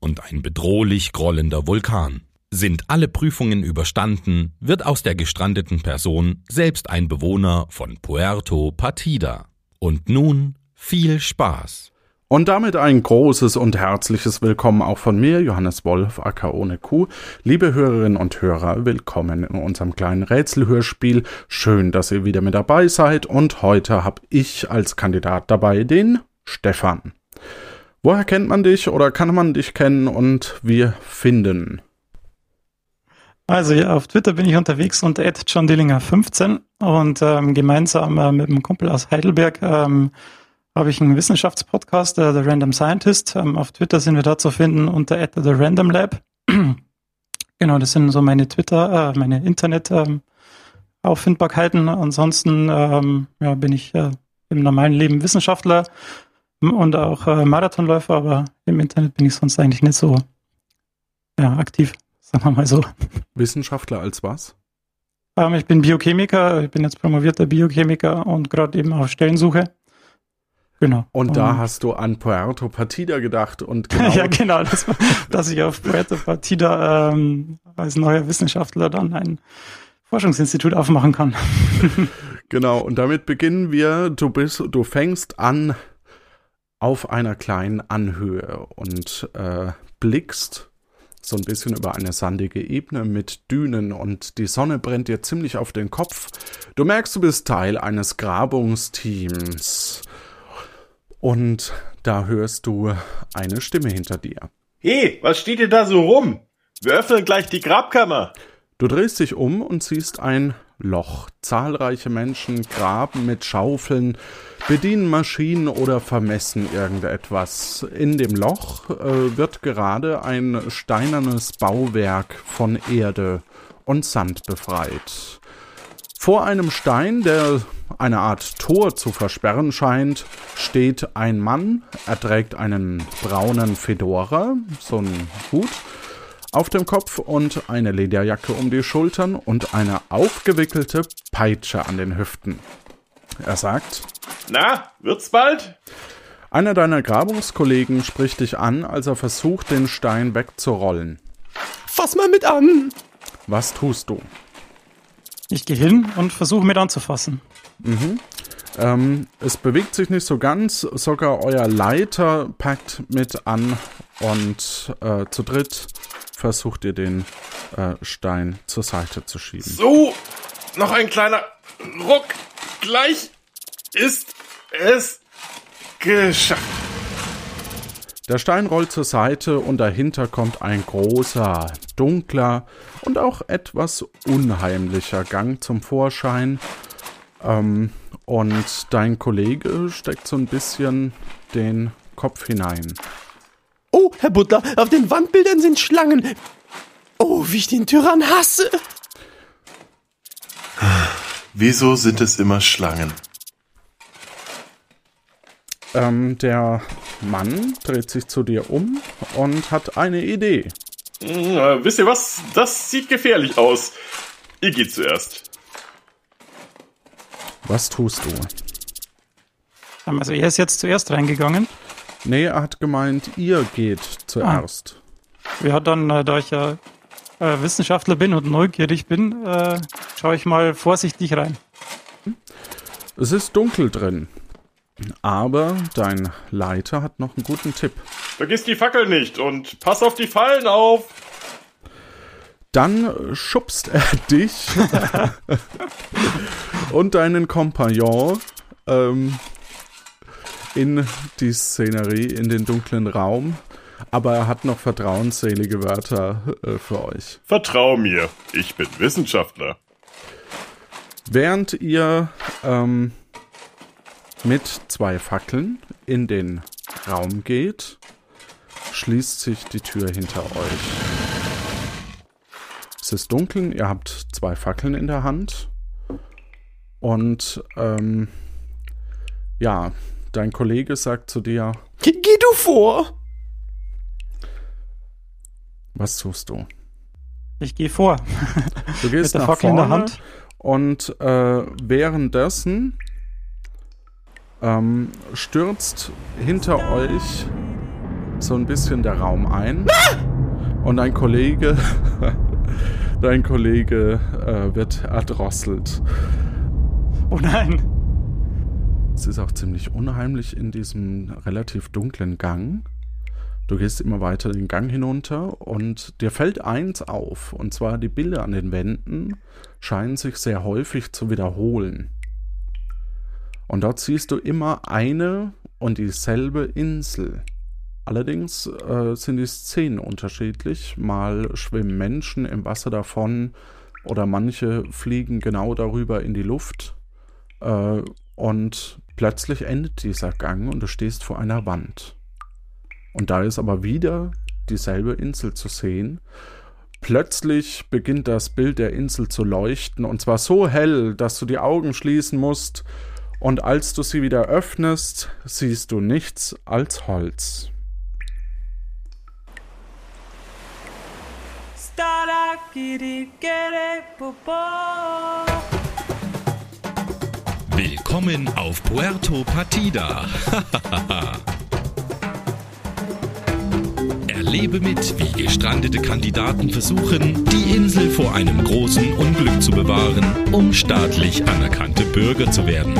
und ein bedrohlich grollender Vulkan. Sind alle Prüfungen überstanden, wird aus der gestrandeten Person selbst ein Bewohner von Puerto Partida. Und nun viel Spaß! Und damit ein großes und herzliches Willkommen auch von mir, Johannes Wolf, Acker ohne Kuh. Liebe Hörerinnen und Hörer, willkommen in unserem kleinen Rätselhörspiel. Schön, dass ihr wieder mit dabei seid. Und heute habe ich als Kandidat dabei den Stefan. Woher kennt man dich oder kann man dich kennen und wir finden? Also ja, auf Twitter bin ich unterwegs unter johndillinger15 und ähm, gemeinsam äh, mit einem Kumpel aus Heidelberg ähm, habe ich einen Wissenschaftspodcast, äh, The Random Scientist. Ähm, auf Twitter sind wir da zu finden unter The Random Lab. genau, das sind so meine Twitter, äh, meine Internet ähm, Auffindbarkeiten. Ansonsten ähm, ja, bin ich äh, im normalen Leben Wissenschaftler und auch äh, Marathonläufer, aber im Internet bin ich sonst eigentlich nicht so ja, aktiv, sagen wir mal so. Wissenschaftler als was? Ähm, ich bin Biochemiker, ich bin jetzt promovierter Biochemiker und gerade eben auf Stellensuche. Genau. Und da hast du an Puerto Partida gedacht und genau. ja, genau, das, dass ich auf Puerto Partida ähm, als neuer Wissenschaftler dann ein Forschungsinstitut aufmachen kann. genau, und damit beginnen wir. Du bist, du fängst an auf einer kleinen Anhöhe und äh, blickst so ein bisschen über eine sandige Ebene mit Dünen und die Sonne brennt dir ziemlich auf den Kopf. Du merkst, du bist Teil eines Grabungsteams. Und da hörst du eine Stimme hinter dir. Hey, was steht ihr da so rum? Wir öffnen gleich die Grabkammer. Du drehst dich um und siehst ein Loch. Zahlreiche Menschen graben mit Schaufeln, bedienen Maschinen oder vermessen irgendetwas. In dem Loch äh, wird gerade ein steinernes Bauwerk von Erde und Sand befreit. Vor einem Stein, der eine Art Tor zu versperren scheint, steht ein Mann. Er trägt einen braunen Fedora, so ein Hut, auf dem Kopf und eine Lederjacke um die Schultern und eine aufgewickelte Peitsche an den Hüften. Er sagt: Na, wird's bald? Einer deiner Grabungskollegen spricht dich an, als er versucht, den Stein wegzurollen. Fass mal mit an! Was tust du? Ich gehe hin und versuche mit anzufassen. Mhm. Ähm, es bewegt sich nicht so ganz, sogar euer Leiter packt mit an und äh, zu dritt versucht ihr den äh, Stein zur Seite zu schieben. So, noch ein kleiner Ruck. Gleich ist es geschafft. Der Stein rollt zur Seite und dahinter kommt ein großer, dunkler und auch etwas unheimlicher Gang zum Vorschein. Ähm, und dein Kollege steckt so ein bisschen den Kopf hinein. Oh, Herr Butler, auf den Wandbildern sind Schlangen. Oh, wie ich den Tyrann hasse. Wieso sind es immer Schlangen? Ähm, der Mann dreht sich zu dir um und hat eine Idee. Äh, wisst ihr was? Das sieht gefährlich aus. Ihr geht zuerst. Was tust du? Also er ist jetzt zuerst reingegangen. Nee, er hat gemeint, ihr geht zuerst. Ah. Ja, dann, äh, da ich ja äh, Wissenschaftler bin und neugierig bin, äh, schaue ich mal vorsichtig rein. Es ist dunkel drin. Aber dein Leiter hat noch einen guten Tipp. Vergiss die Fackel nicht und pass auf die Fallen auf. Dann schubst er dich und deinen Kompagnon ähm, in die Szenerie, in den dunklen Raum. Aber er hat noch vertrauensselige Wörter äh, für euch. Vertrau mir, ich bin Wissenschaftler. Während ihr ähm, mit zwei Fackeln in den Raum geht, schließt sich die Tür hinter euch. Es ist dunkel, ihr habt zwei Fackeln in der Hand. Und ähm, ja, dein Kollege sagt zu dir, Geh, geh du vor! was tust du? Ich gehe vor. Du gehst der nach Fackel in vorne der Hand. und äh, währenddessen ähm, stürzt hinter euch so ein bisschen der Raum ein und dein Kollege, dein Kollege äh, wird erdrosselt. Oh nein. Es ist auch ziemlich unheimlich in diesem relativ dunklen Gang. Du gehst immer weiter den Gang hinunter und dir fällt eins auf, und zwar die Bilder an den Wänden scheinen sich sehr häufig zu wiederholen. Und dort siehst du immer eine und dieselbe Insel. Allerdings äh, sind die Szenen unterschiedlich. Mal schwimmen Menschen im Wasser davon oder manche fliegen genau darüber in die Luft. Äh, und plötzlich endet dieser Gang und du stehst vor einer Wand. Und da ist aber wieder dieselbe Insel zu sehen. Plötzlich beginnt das Bild der Insel zu leuchten und zwar so hell, dass du die Augen schließen musst. Und als du sie wieder öffnest, siehst du nichts als Holz. Willkommen auf Puerto Partida. Erlebe mit, wie gestrandete Kandidaten versuchen, die Insel vor einem großen Unglück zu bewahren, um staatlich anerkannte Bürger zu werden.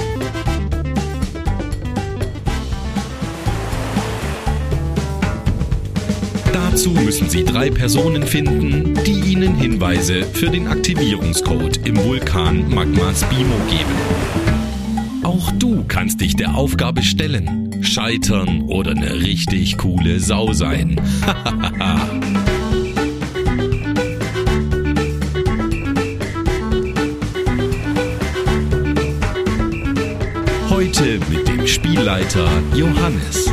Dazu müssen Sie drei Personen finden, die Ihnen Hinweise für den Aktivierungscode im Vulkan Magma Spimo geben. Auch du kannst dich der Aufgabe stellen, scheitern oder eine richtig coole Sau sein. Heute mit dem Spielleiter Johannes.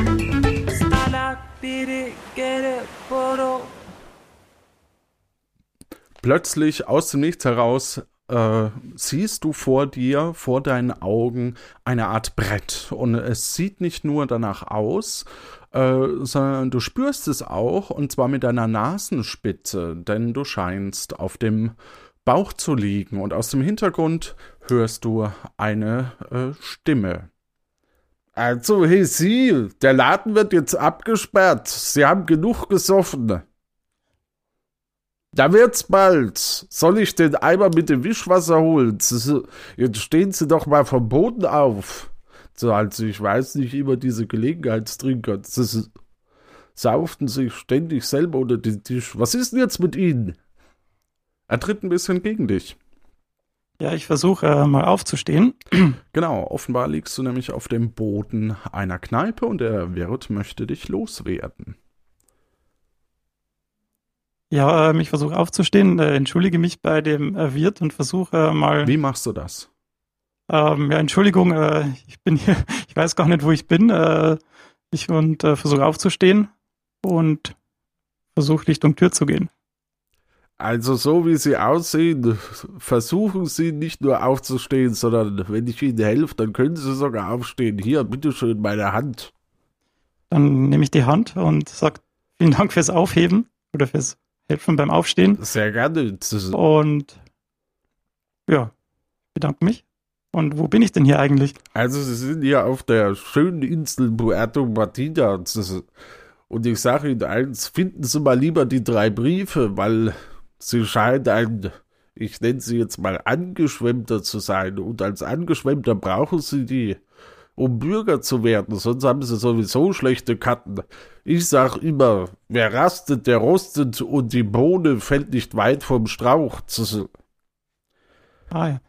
Plötzlich aus dem Nichts heraus äh, siehst du vor dir, vor deinen Augen eine Art Brett. Und es sieht nicht nur danach aus, äh, sondern du spürst es auch, und zwar mit deiner Nasenspitze, denn du scheinst auf dem Bauch zu liegen. Und aus dem Hintergrund hörst du eine äh, Stimme. Also, hey Sie, der Laden wird jetzt abgesperrt. Sie haben genug gesoffen. Da wird's bald. Soll ich den Eimer mit dem Wischwasser holen? Jetzt stehen Sie doch mal vom Boden auf. So, also ich weiß nicht immer diese Gelegenheitstrinker. Das sauften sich ständig selber unter den Tisch. Was ist denn jetzt mit Ihnen? Er tritt ein bisschen gegen dich. Ja, ich versuche äh, mal aufzustehen. Genau, offenbar liegst du nämlich auf dem Boden einer Kneipe und der Wirt möchte dich loswerden. Ja, ähm, ich versuche aufzustehen, äh, entschuldige mich bei dem äh, Wirt und versuche äh, mal. Wie machst du das? Ähm, ja, Entschuldigung, äh, ich bin hier, ich weiß gar nicht, wo ich bin. Äh, ich und äh, versuche aufzustehen und versuche Richtung Tür zu gehen. Also so wie Sie aussehen, versuchen Sie nicht nur aufzustehen, sondern wenn ich Ihnen helfe, dann können Sie sogar aufstehen. Hier, bitteschön, meine Hand. Dann nehme ich die Hand und sage vielen Dank fürs Aufheben oder fürs Helfen beim Aufstehen. Sehr gerne. Und ja, bedanke mich. Und wo bin ich denn hier eigentlich? Also Sie sind hier auf der schönen Insel Puerto ist- Und ich sage Ihnen eins, finden Sie mal lieber die drei Briefe, weil Sie scheinen ein, ich nenne Sie jetzt mal Angeschwemmter zu sein. Und als Angeschwemmter brauchen Sie die, um Bürger zu werden. Sonst haben Sie sowieso schlechte Karten. Ich sag immer, wer rastet, der rostet und die Bohne fällt nicht weit vom Strauch. Ah ja.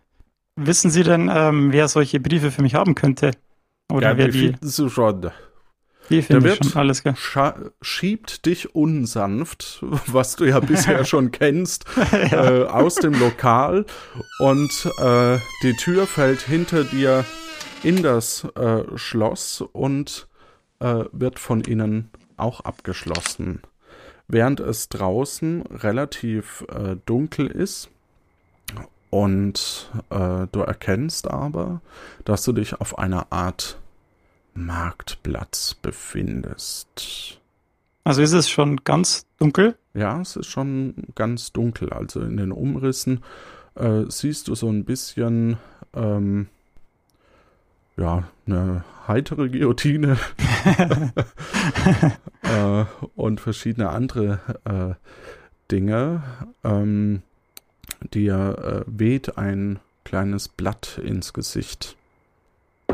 Wissen Sie denn, ähm, wer solche Briefe für mich haben könnte? Oder Ja, wer die die, finden Sie schon. die finde Der schon, alles klar. schiebt dich unsanft, was du ja bisher schon kennst, äh, aus dem Lokal und äh, die Tür fällt hinter dir in das äh, Schloss und äh, wird von innen auch abgeschlossen. während es draußen relativ äh, dunkel ist. Und äh, du erkennst aber, dass du dich auf einer Art Marktplatz befindest. Also ist es schon ganz dunkel? Ja, es ist schon ganz dunkel. Also in den Umrissen äh, siehst du so ein bisschen, ähm, ja, eine heitere Guillotine äh, und verschiedene andere äh, Dinge. Ähm, dir äh, weht ein kleines Blatt ins Gesicht.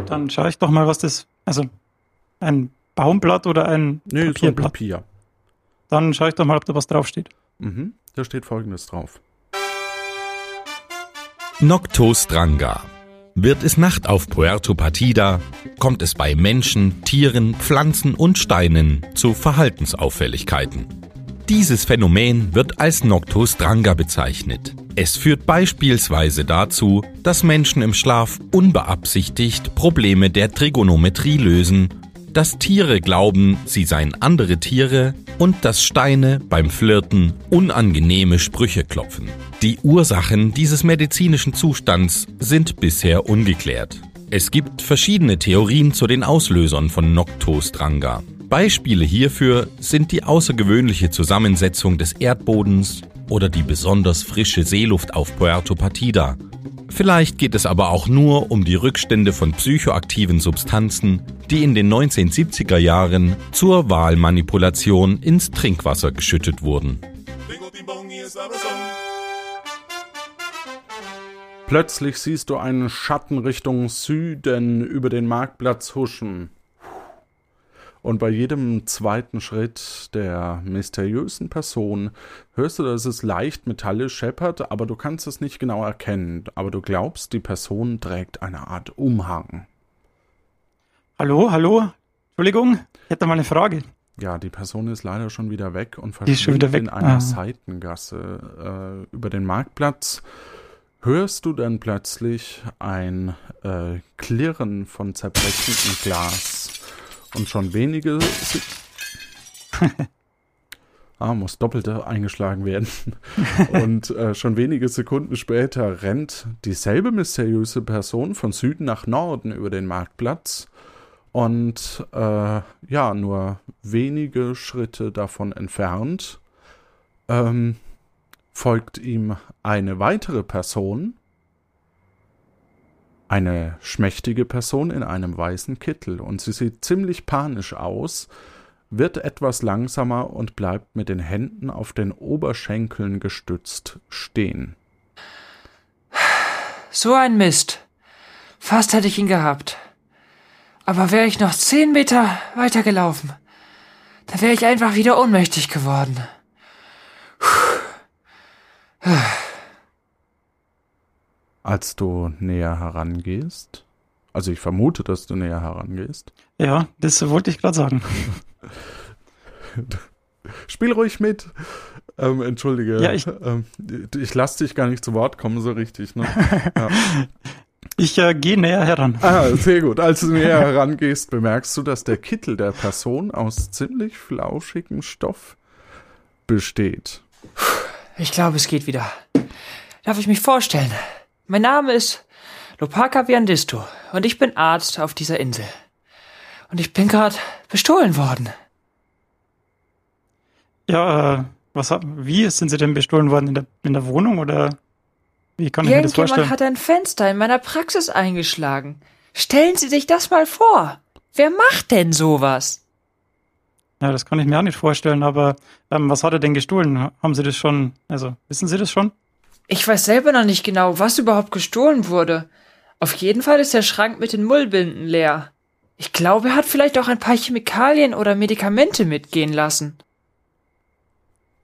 Dann schaue ich doch mal, was das, also ein Baumblatt oder ein Nee, so ein Papierblatt. Papier. Dann schaue ich doch mal, ob da was draufsteht. Mhm. Da steht folgendes drauf. Noctostranga. Wird es Nacht auf Puerto Partida, kommt es bei Menschen, Tieren, Pflanzen und Steinen zu Verhaltensauffälligkeiten. Dieses Phänomen wird als Noctostranga bezeichnet. Es führt beispielsweise dazu, dass Menschen im Schlaf unbeabsichtigt Probleme der Trigonometrie lösen, dass Tiere glauben, sie seien andere Tiere und dass Steine beim Flirten unangenehme Sprüche klopfen. Die Ursachen dieses medizinischen Zustands sind bisher ungeklärt. Es gibt verschiedene Theorien zu den Auslösern von Noctostranga. Beispiele hierfür sind die außergewöhnliche Zusammensetzung des Erdbodens oder die besonders frische Seeluft auf Puerto Partida. Vielleicht geht es aber auch nur um die Rückstände von psychoaktiven Substanzen, die in den 1970er Jahren zur Wahlmanipulation ins Trinkwasser geschüttet wurden. Plötzlich siehst du einen Schatten Richtung Süden über den Marktplatz huschen. Und bei jedem zweiten Schritt der mysteriösen Person hörst du, dass es leicht metallisch scheppert, aber du kannst es nicht genau erkennen. Aber du glaubst, die Person trägt eine Art Umhang. Hallo, hallo? Entschuldigung, ich hätte mal eine Frage. Ja, die Person ist leider schon wieder weg und verschwindet wieder in weg. einer Ah. Seitengasse äh, über den Marktplatz. Hörst du dann plötzlich ein äh, Klirren von zerbrechendem Glas und schon wenige ah, muss doppelt eingeschlagen werden. und äh, schon wenige Sekunden später rennt dieselbe mysteriöse Person von Süden nach Norden über den Marktplatz und äh, ja, nur wenige Schritte davon entfernt ähm, folgt ihm eine weitere Person, eine schmächtige Person in einem weißen Kittel und sie sieht ziemlich panisch aus, wird etwas langsamer und bleibt mit den Händen auf den Oberschenkeln gestützt stehen. So ein Mist. Fast hätte ich ihn gehabt. Aber wäre ich noch zehn Meter weitergelaufen, dann wäre ich einfach wieder ohnmächtig geworden. Als du näher herangehst, also ich vermute, dass du näher herangehst, Ja, das wollte ich gerade sagen. Spiel ruhig mit. Ähm, entschuldige. Ja, ich- ähm, ich lasse dich gar nicht zu Wort kommen, so richtig. Ne? Ja. Ich äh, gehe näher heran. Ah, sehr gut. Als du näher herangehst, bemerkst du, dass der Kittel der Person aus ziemlich flauschigem Stoff besteht. Ich glaube, es geht wieder. Darf ich mich vorstellen? Mein Name ist Lopaka Viandisto und ich bin Arzt auf dieser Insel. Und ich bin gerade bestohlen worden. Ja, was, wie sind Sie denn bestohlen worden? In der, in der Wohnung oder wie kann ich mir das Irgendjemand vorstellen? hat ein Fenster in meiner Praxis eingeschlagen. Stellen Sie sich das mal vor. Wer macht denn sowas? Ja, das kann ich mir auch nicht vorstellen, aber ähm, was hat er denn gestohlen? Haben Sie das schon, also wissen Sie das schon? Ich weiß selber noch nicht genau, was überhaupt gestohlen wurde. Auf jeden Fall ist der Schrank mit den Mullbinden leer. Ich glaube, er hat vielleicht auch ein paar Chemikalien oder Medikamente mitgehen lassen.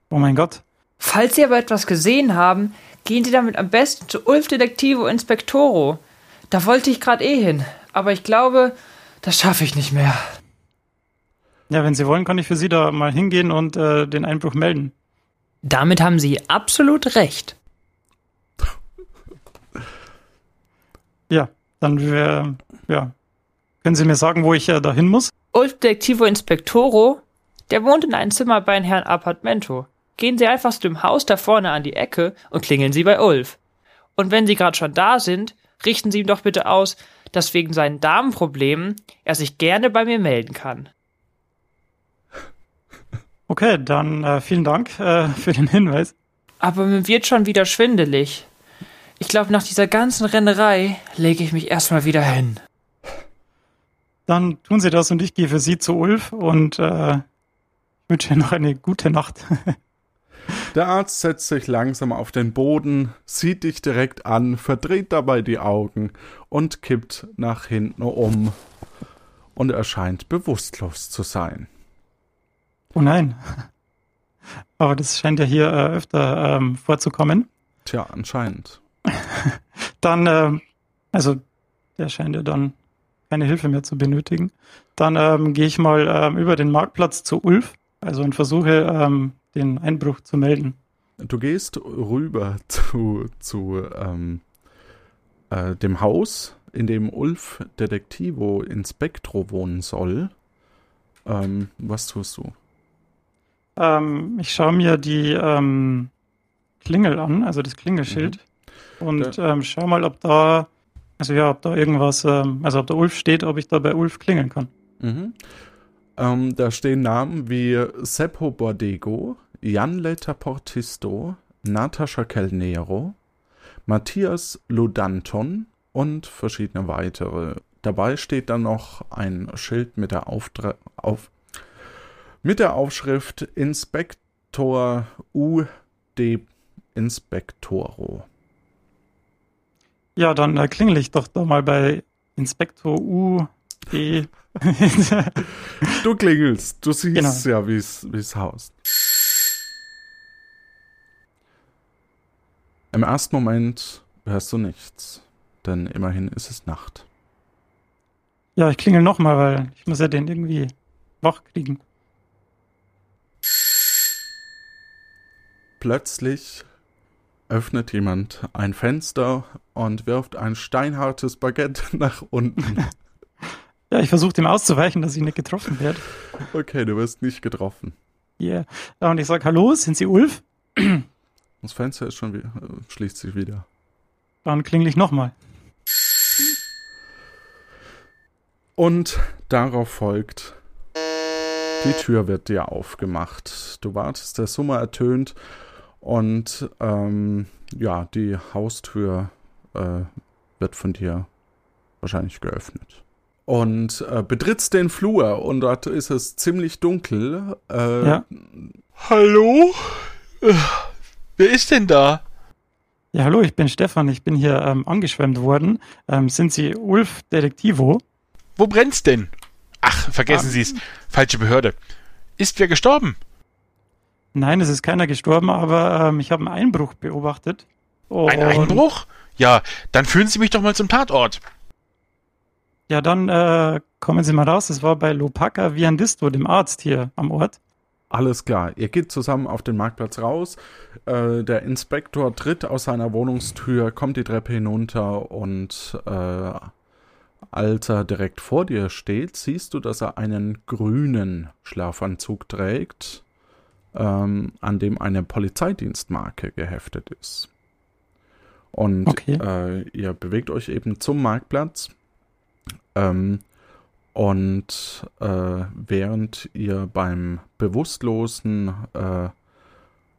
Oh mein Gott. Falls Sie aber etwas gesehen haben, gehen Sie damit am besten zu Ulf Detektivo Inspectoro. Da wollte ich gerade eh hin, aber ich glaube, das schaffe ich nicht mehr. Ja, wenn Sie wollen, kann ich für Sie da mal hingehen und äh, den Einbruch melden. Damit haben Sie absolut recht. Ja, dann wär, ja. Können Sie mir sagen, wo ich äh, da hin muss? Ulf Detektivo Inspectoro, Der wohnt in einem Zimmer bei Herrn Appartamento. Gehen Sie einfach zu dem Haus da vorne an die Ecke und klingeln Sie bei Ulf. Und wenn Sie gerade schon da sind, richten Sie ihm doch bitte aus, dass wegen seinen Darmproblemen er sich gerne bei mir melden kann. Okay, dann äh, vielen Dank äh, für den Hinweis. Aber mir wird schon wieder schwindelig. Ich glaube, nach dieser ganzen Rennerei lege ich mich erstmal wieder hin. Dann tun Sie das und ich gehe für Sie zu Ulf und äh, wünsche Ihnen noch eine gute Nacht. Der Arzt setzt sich langsam auf den Boden, sieht dich direkt an, verdreht dabei die Augen und kippt nach hinten um und erscheint bewusstlos zu sein. Oh nein. Aber das scheint ja hier äh, öfter ähm, vorzukommen. Tja, anscheinend. Dann, äh, also der scheint ja dann keine Hilfe mehr zu benötigen. Dann ähm, gehe ich mal ähm, über den Marktplatz zu Ulf, also und versuche ähm, den Einbruch zu melden. Du gehst rüber zu, zu ähm, äh, dem Haus, in dem Ulf Detektivo Inspektro wohnen soll. Ähm, was tust du? Ähm, ich schaue mir die Klingel an, also das Klingelschild, Mhm. Und ähm, schau mal, ob da, also ja, ob da irgendwas, ähm, also ob da Ulf steht, ob ich da bei Ulf klingeln kann. Mhm. Ähm, da stehen Namen wie Seppo Bordego, Janleta Portisto, Natascha Kelnero, Matthias Ludanton und verschiedene weitere. Dabei steht dann noch ein Schild mit der, Auftra auf mit der Aufschrift Inspektor U. de Inspektoro. Ja, dann äh, klingel ich doch da mal bei Inspektor U. D. Du klingelst, du siehst Genau. ja, wie es haust. Im ersten Moment hörst du nichts, denn immerhin ist es Nacht. ja, ich klingel nochmal, weil ich muss ja den irgendwie wach kriegen. Plötzlich öffnet jemand ein Fenster und wirft ein steinhartes Baguette nach unten. Ja, ich versuche dem auszuweichen, dass ich nicht getroffen werde. Okay, du wirst nicht getroffen. Yeah. Ja, und ich sag, hallo, sind Sie Ulf? Das Fenster ist schon wieder, äh, schließt sich wieder. Dann klingel ich nochmal. Und darauf folgt, die Tür wird dir aufgemacht. Du wartest, der Summer ertönt und ähm, ja, die Haustür äh, wird von dir wahrscheinlich geöffnet. Und äh, betrittst den Flur und dort ist es ziemlich dunkel. Äh, Ja. Hallo? Äh, Wer ist denn da? Ja, hallo, ich bin Stefan, ich bin hier ähm, angeschwemmt worden. Ähm, sind Sie Ulf Detektivo? Wo brennt's denn? Ach, vergessen Ah. Sie's. Falsche Behörde. Ist wer gestorben? Nein, es ist keiner gestorben, aber ähm, ich habe einen Einbruch beobachtet. Ein Einbruch? Ja, dann führen Sie mich doch mal zum Tatort. Ja, dann äh, kommen Sie mal raus. Es war bei Lopaka Viandisto, dem Arzt hier am Ort. Alles klar. Ihr geht zusammen auf den Marktplatz raus. Äh, der Inspektor tritt aus seiner Wohnungstür, kommt die Treppe hinunter und äh, als er direkt vor dir steht, siehst du, dass er einen grünen Schlafanzug trägt, ähm, an dem eine Polizeidienstmarke geheftet ist. Und Okay. äh, ihr bewegt euch eben zum Marktplatz. Ähm, und äh, während ihr beim bewusstlosen äh,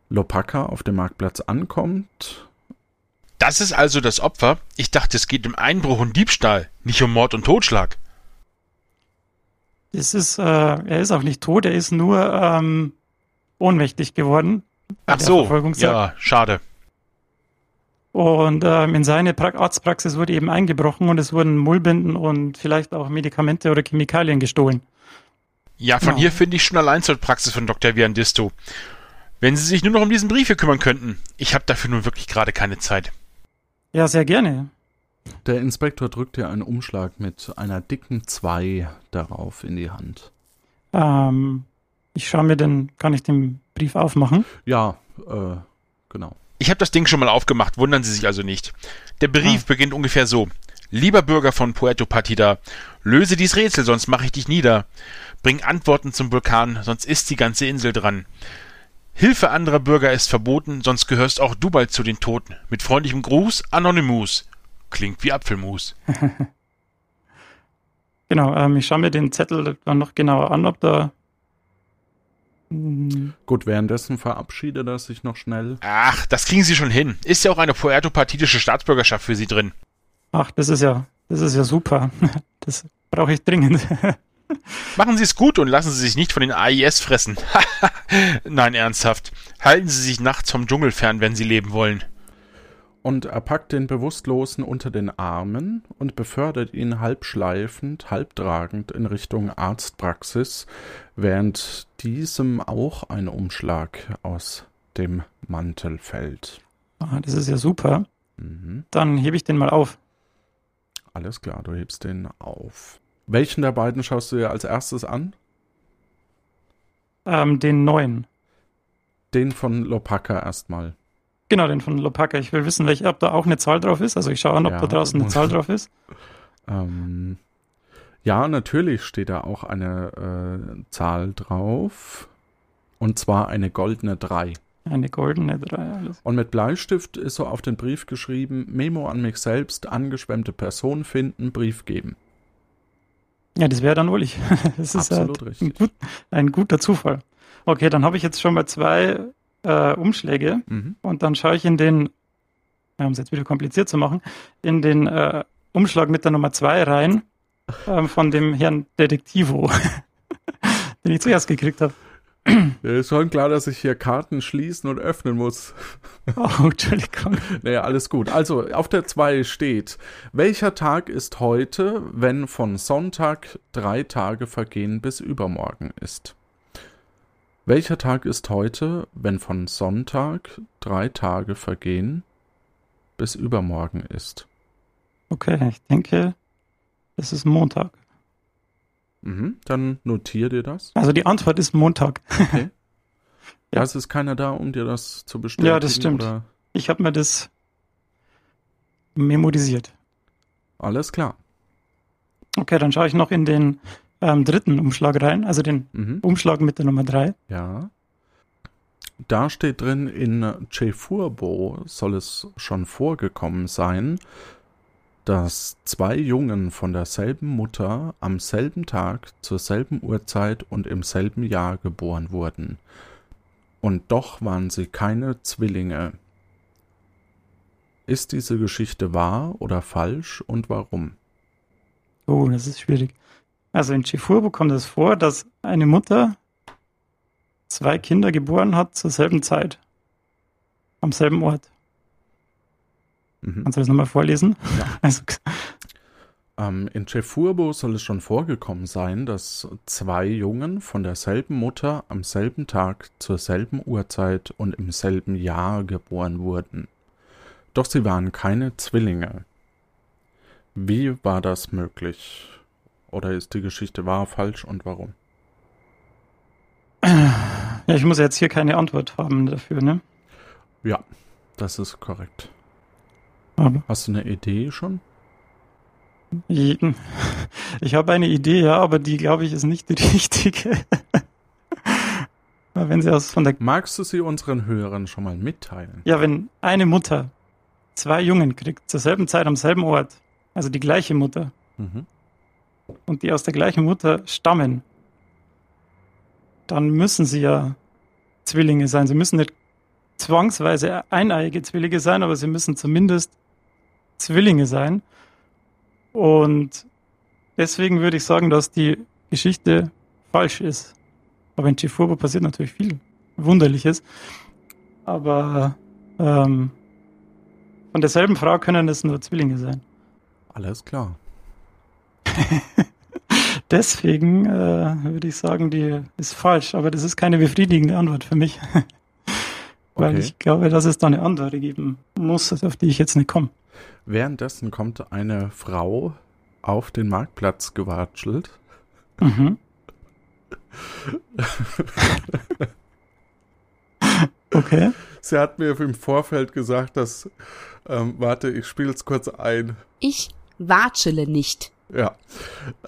Lopaka auf dem Marktplatz ankommt, Das ist also das Opfer? Ich dachte, es geht um Einbruch und Diebstahl, nicht um Mord und Totschlag. Es ist, äh, er ist auch nicht tot, er ist nur ähm, ohnmächtig geworden. Ach so, ja, schade. Und ähm, in seine pra Arztpraxis wurde eben eingebrochen und es wurden Mullbinden und vielleicht auch Medikamente oder Chemikalien gestohlen. Ja, von Ja. hier finde ich schon allein zur Praxis von Dr. Viandisto. Wenn Sie sich nur noch um diesen Brief hier kümmern könnten. Ich habe dafür nun wirklich gerade keine Zeit. Ja, sehr gerne. der Inspektor drückt dir einen Umschlag mit einer dicken 2 darauf in die Hand. Ähm, ich schaue mir den, kann ich den Brief aufmachen? Ja, äh, genau. Ich habe das Ding schon mal aufgemacht, wundern Sie sich also nicht. Der Brief Ah. beginnt ungefähr so. Lieber Bürger von Puerto Partida, löse dies Rätsel, sonst mache ich dich nieder. Bring Antworten zum Vulkan, sonst ist die ganze Insel dran. Hilfe anderer Bürger ist verboten, sonst gehörst auch du bald zu den Toten. Mit freundlichem Gruß, Anonymous. Klingt wie Apfelmus. Genau, ähm, ich schaue mir den Zettel dann noch genauer an, ob da. Hm, Gut, währenddessen verabschiedet er sich noch schnell. Ach, das kriegen Sie schon hin. Ist ja auch eine puerto-partidische Staatsbürgerschaft für Sie drin. Ach, das ist ja, das ist ja super. Das brauche ich dringend. Machen Sie es gut und lassen Sie sich nicht von den AIS fressen. Nein, ernsthaft. Halten Sie sich nachts vom Dschungel fern, wenn Sie leben wollen. Und er packt den Bewusstlosen unter den Armen und befördert ihn halb schleifend, halb tragend in Richtung Arztpraxis, während diesem auch ein Umschlag aus dem Mantel fällt. Ah, das ist ja super. Mhm. Dann hebe ich den mal auf. Alles klar, du hebst den auf. Welchen der beiden schaust du dir als erstes an? Ähm, den neuen. Den von Lopaka erstmal. Genau, den von Lopaka. Ich will wissen, welche, ob da auch eine Zahl drauf ist. Also ich schaue an, ob Ja. da draußen eine Zahl drauf ist. Ähm, ja, natürlich steht da auch eine äh, Zahl drauf. Und zwar eine goldene 3. Eine goldene 3. Alles. Und mit Bleistift ist so auf den Brief geschrieben: Memo an mich selbst, angeschwemmte Person finden, Brief geben. Ja, das wäre dann wohl ich. Das ist Absolut halt richtig. Ein, gut, ein guter Zufall. Okay, dann habe ich jetzt schon mal zwei äh, Umschläge Mhm. und dann schaue ich in den, um es jetzt wieder kompliziert zu machen, in den äh, Umschlag mit der Nummer 2 rein ähm, von dem Herrn Detektivo, den ich zuerst gekriegt habe. Ja, Ist schon klar, dass ich hier Karten schließen und öffnen muss. Oh, Entschuldigung. Naja, alles gut. Also, auf der 2 steht: Welcher Tag ist heute, wenn von Sonntag drei Tage vergehen bis übermorgen ist? Welcher Tag ist heute, wenn von Sonntag drei Tage vergehen bis übermorgen ist? Okay, ich denke, das ist Montag. Mhm, dann notier dir das. Also die Antwort ist Montag. Okay. Ja, es ist keiner da, um dir das zu bestätigen. Ja, das stimmt. Oder? Ich habe mir das memorisiert. Alles klar. Okay, dann schaue ich noch in den ähm, dritten Umschlag rein, also den Mhm. Umschlag mit der Nummer 3. Ja. Da steht drin, in Chefurbo soll es schon vorgekommen sein, dass zwei Jungen von derselben Mutter am selben Tag, zur selben Uhrzeit und im selben Jahr geboren wurden. Und doch waren sie keine Zwillinge. Ist diese Geschichte wahr oder falsch und warum? Oh, das ist schwierig. Also in Chifurbo kommt es vor, dass eine Mutter zwei Kinder geboren hat zur selben Zeit. Am selben Ort. Mhm. Kannst du das nochmal vorlesen? Ja. Also, Ähm, in Chefurbo soll es schon vorgekommen sein, dass zwei Jungen von derselben Mutter am selben Tag zur selben Uhrzeit und im selben Jahr geboren wurden. Doch sie waren keine Zwillinge. Wie war das möglich? Oder ist die Geschichte wahr, falsch und warum? ja, ich muss jetzt hier keine Antwort haben dafür, ne? Ja, das ist korrekt. Aber Hast du eine Idee schon? ich, ich habe eine Idee, ja, aber die, glaube ich, ist nicht die richtige. Wenn sie aus von der Magst du sie unseren Hörern schon mal mitteilen? Ja, wenn eine Mutter zwei Jungen kriegt, zur selben Zeit am selben Ort, also die gleiche Mutter, Mhm. Und die aus der gleichen Mutter stammen, dann müssen sie ja Zwillinge sein. Sie müssen nicht zwangsweise eineiige Zwillinge sein, aber sie müssen zumindest Zwillinge sein. Und deswegen würde ich sagen, dass die Geschichte falsch ist. Aber in Chifurbo passiert natürlich viel Wunderliches. Aber ähm, von derselben Frau können es nur Zwillinge sein. Alles klar. Deswegen äh, würde ich sagen, die ist falsch, aber das ist keine befriedigende Antwort für mich. Weil Okay. ich glaube, dass es da eine andere geben muss, auf die ich jetzt nicht komme. Währenddessen kommt eine Frau auf den Marktplatz gewatschelt. Mhm. okay. Sie hat mir im Vorfeld gesagt, dass, ähm, warte, ich spiele es kurz ein. Ich Watschele nicht. Ja.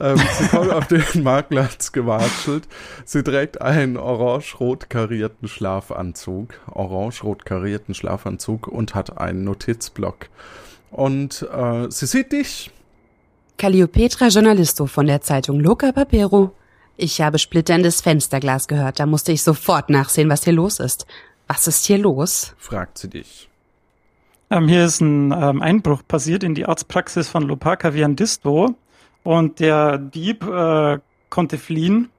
Ähm, sie kommt auf den Marktplatz gewatschelt. Sie trägt einen orange-rot karierten Schlafanzug, orange-rot karierten Schlafanzug und hat einen Notizblock. Und äh, sie sieht dich. Calliopetra Journalisto von der Zeitung Loca Papero. Ich habe splitterndes Fensterglas gehört, da musste ich sofort nachsehen, was hier los ist. Was ist hier los? fragt sie dich. Ähm, hier ist ein ähm, Einbruch passiert in die Arztpraxis von Lopaka Viandisto und der Dieb äh, konnte fliehen.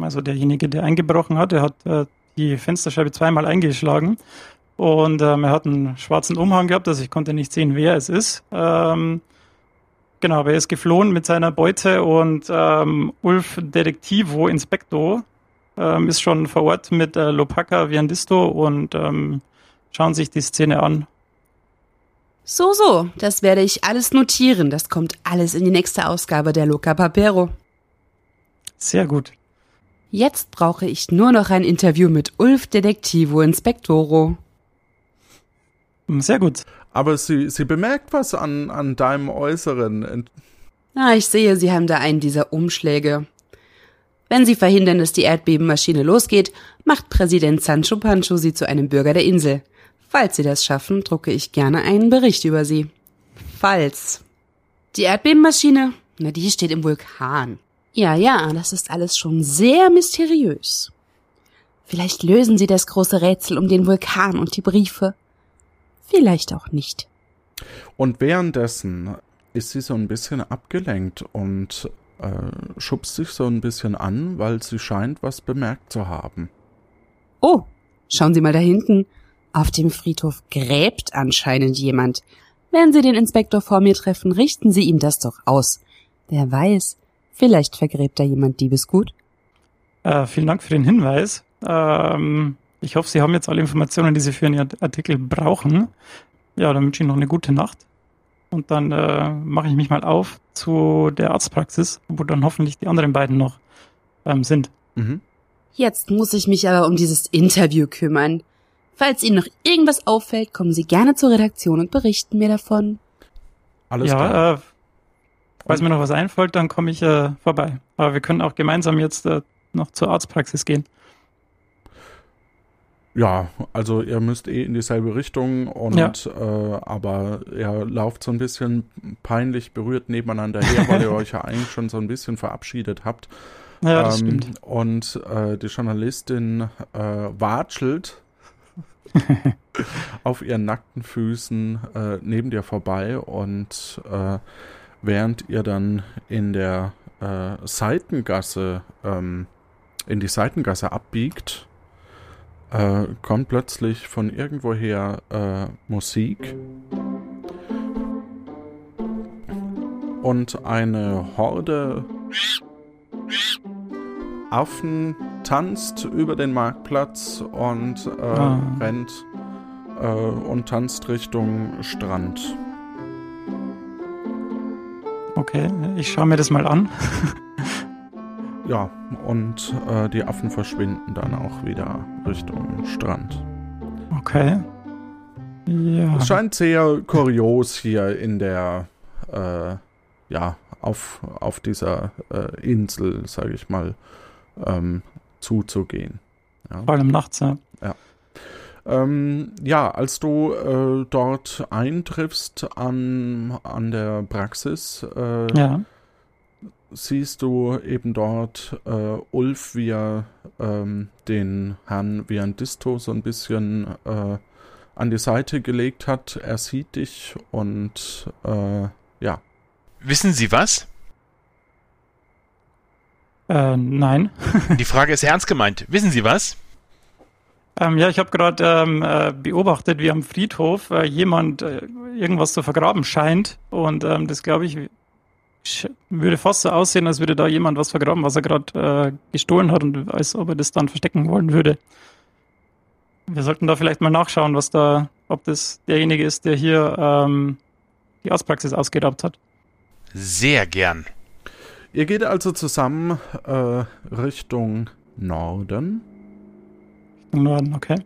Also derjenige, der eingebrochen hat, der hat äh, die Fensterscheibe zweimal eingeschlagen und ähm, er hat einen schwarzen Umhang gehabt, also ich konnte nicht sehen, wer es ist. Ähm, genau, aber er ist geflohen mit seiner Beute und ähm, Ulf Detektivo Inspecto ähm, ist schon vor Ort mit äh, Lopaka Viandisto und ähm, schauen sich die Szene an. So, so, das werde ich alles notieren. Das kommt alles in die nächste Ausgabe der Loca Papero. Sehr gut. Jetzt brauche ich nur noch ein Interview mit Ulf Detektivo Inspectoro. Sehr gut. Aber sie, sie bemerkt was an, an deinem Äußeren. Ah, ich sehe, Sie haben da einen dieser Umschläge. Wenn Sie verhindern, dass die Erdbebenmaschine losgeht, macht Präsident Sancho Pancho Sie zu einem Bürger der Insel. Falls Sie das schaffen, drucke ich gerne einen Bericht über Sie. Falls. Die Erdbebenmaschine? Na, die steht im Vulkan. Ja, ja, das ist alles schon sehr mysteriös. Vielleicht lösen Sie das große Rätsel um den Vulkan und die Briefe. Vielleicht auch nicht. Und währenddessen ist sie so ein bisschen abgelenkt und äh, schubst sich so ein bisschen an, weil sie scheint, was bemerkt zu haben. Oh, schauen Sie mal da hinten. Auf dem Friedhof gräbt anscheinend jemand. Wenn Sie den Inspektor vor mir treffen, richten Sie ihm das doch aus. Wer weiß, vielleicht vergräbt da jemand Diebesgut. Äh, vielen Dank für den Hinweis. Ähm, ich hoffe, Sie haben jetzt alle Informationen, die Sie für Ihren Artikel brauchen. Ja, dann wünsche ich noch eine gute Nacht. Und dann äh, mache ich mich mal auf zu der Arztpraxis, wo dann hoffentlich die anderen beiden noch ähm, sind. Mhm. Jetzt muss ich mich aber um dieses Interview kümmern. Falls Ihnen noch irgendwas auffällt, kommen Sie gerne zur Redaktion und berichten mir davon. Alles klar. ja, äh, falls mir noch was einfällt, dann komme ich äh, vorbei. Aber wir können auch gemeinsam jetzt äh, noch zur Arztpraxis gehen. Ja, also ihr müsst eh in dieselbe Richtung und Ja. äh, aber ihr lauft so ein bisschen peinlich berührt nebeneinander her, weil ihr euch ja eigentlich schon so ein bisschen verabschiedet habt. Ja, das Ähm, stimmt. Und äh, die Journalistin äh, watschelt auf ihren nackten Füßen äh, neben dir vorbei und äh, während ihr dann in der äh, Seitengasse ähm, in die Seitengasse abbiegt, äh, kommt plötzlich von irgendwoher äh, Musik. Und eine Horde Affen tanzt über den Marktplatz und äh, Ah. rennt äh, und tanzt Richtung Strand. Okay, ich schaue mir das mal an. Ja, und äh, die Affen verschwinden dann auch wieder Richtung Strand. Okay. Ja. Es scheint sehr kurios hier in der, äh, ja, auf, auf dieser äh, Insel, sage ich mal, ähm, zuzugehen. Ja. Vor allem nachts, ja. Ähm, ja, als du äh, dort eintriffst an, an der Praxis, äh, Ja. siehst du eben dort äh, Ulf, wie er ähm, den Herrn Viandisto so ein bisschen äh, an die Seite gelegt hat. Er sieht dich und äh, ja, Wissen Sie was? Äh, nein. Die Frage ist ernst gemeint. Wissen Sie was? Ähm, ja, ich habe gerade ähm, äh, beobachtet, wie am Friedhof äh, jemand äh, irgendwas zu vergraben scheint. Und ähm, das, glaube ich, würde fast so aussehen, als würde da jemand was vergraben, was er gerade äh, gestohlen hat und als ob er das dann verstecken wollen würde. Wir sollten da vielleicht mal nachschauen, was da, ob das derjenige ist, der hier ähm, die Arztpraxis ausgeraubt hat. Sehr gern. Ihr geht also zusammen äh, Richtung Norden. Im Norden, okay.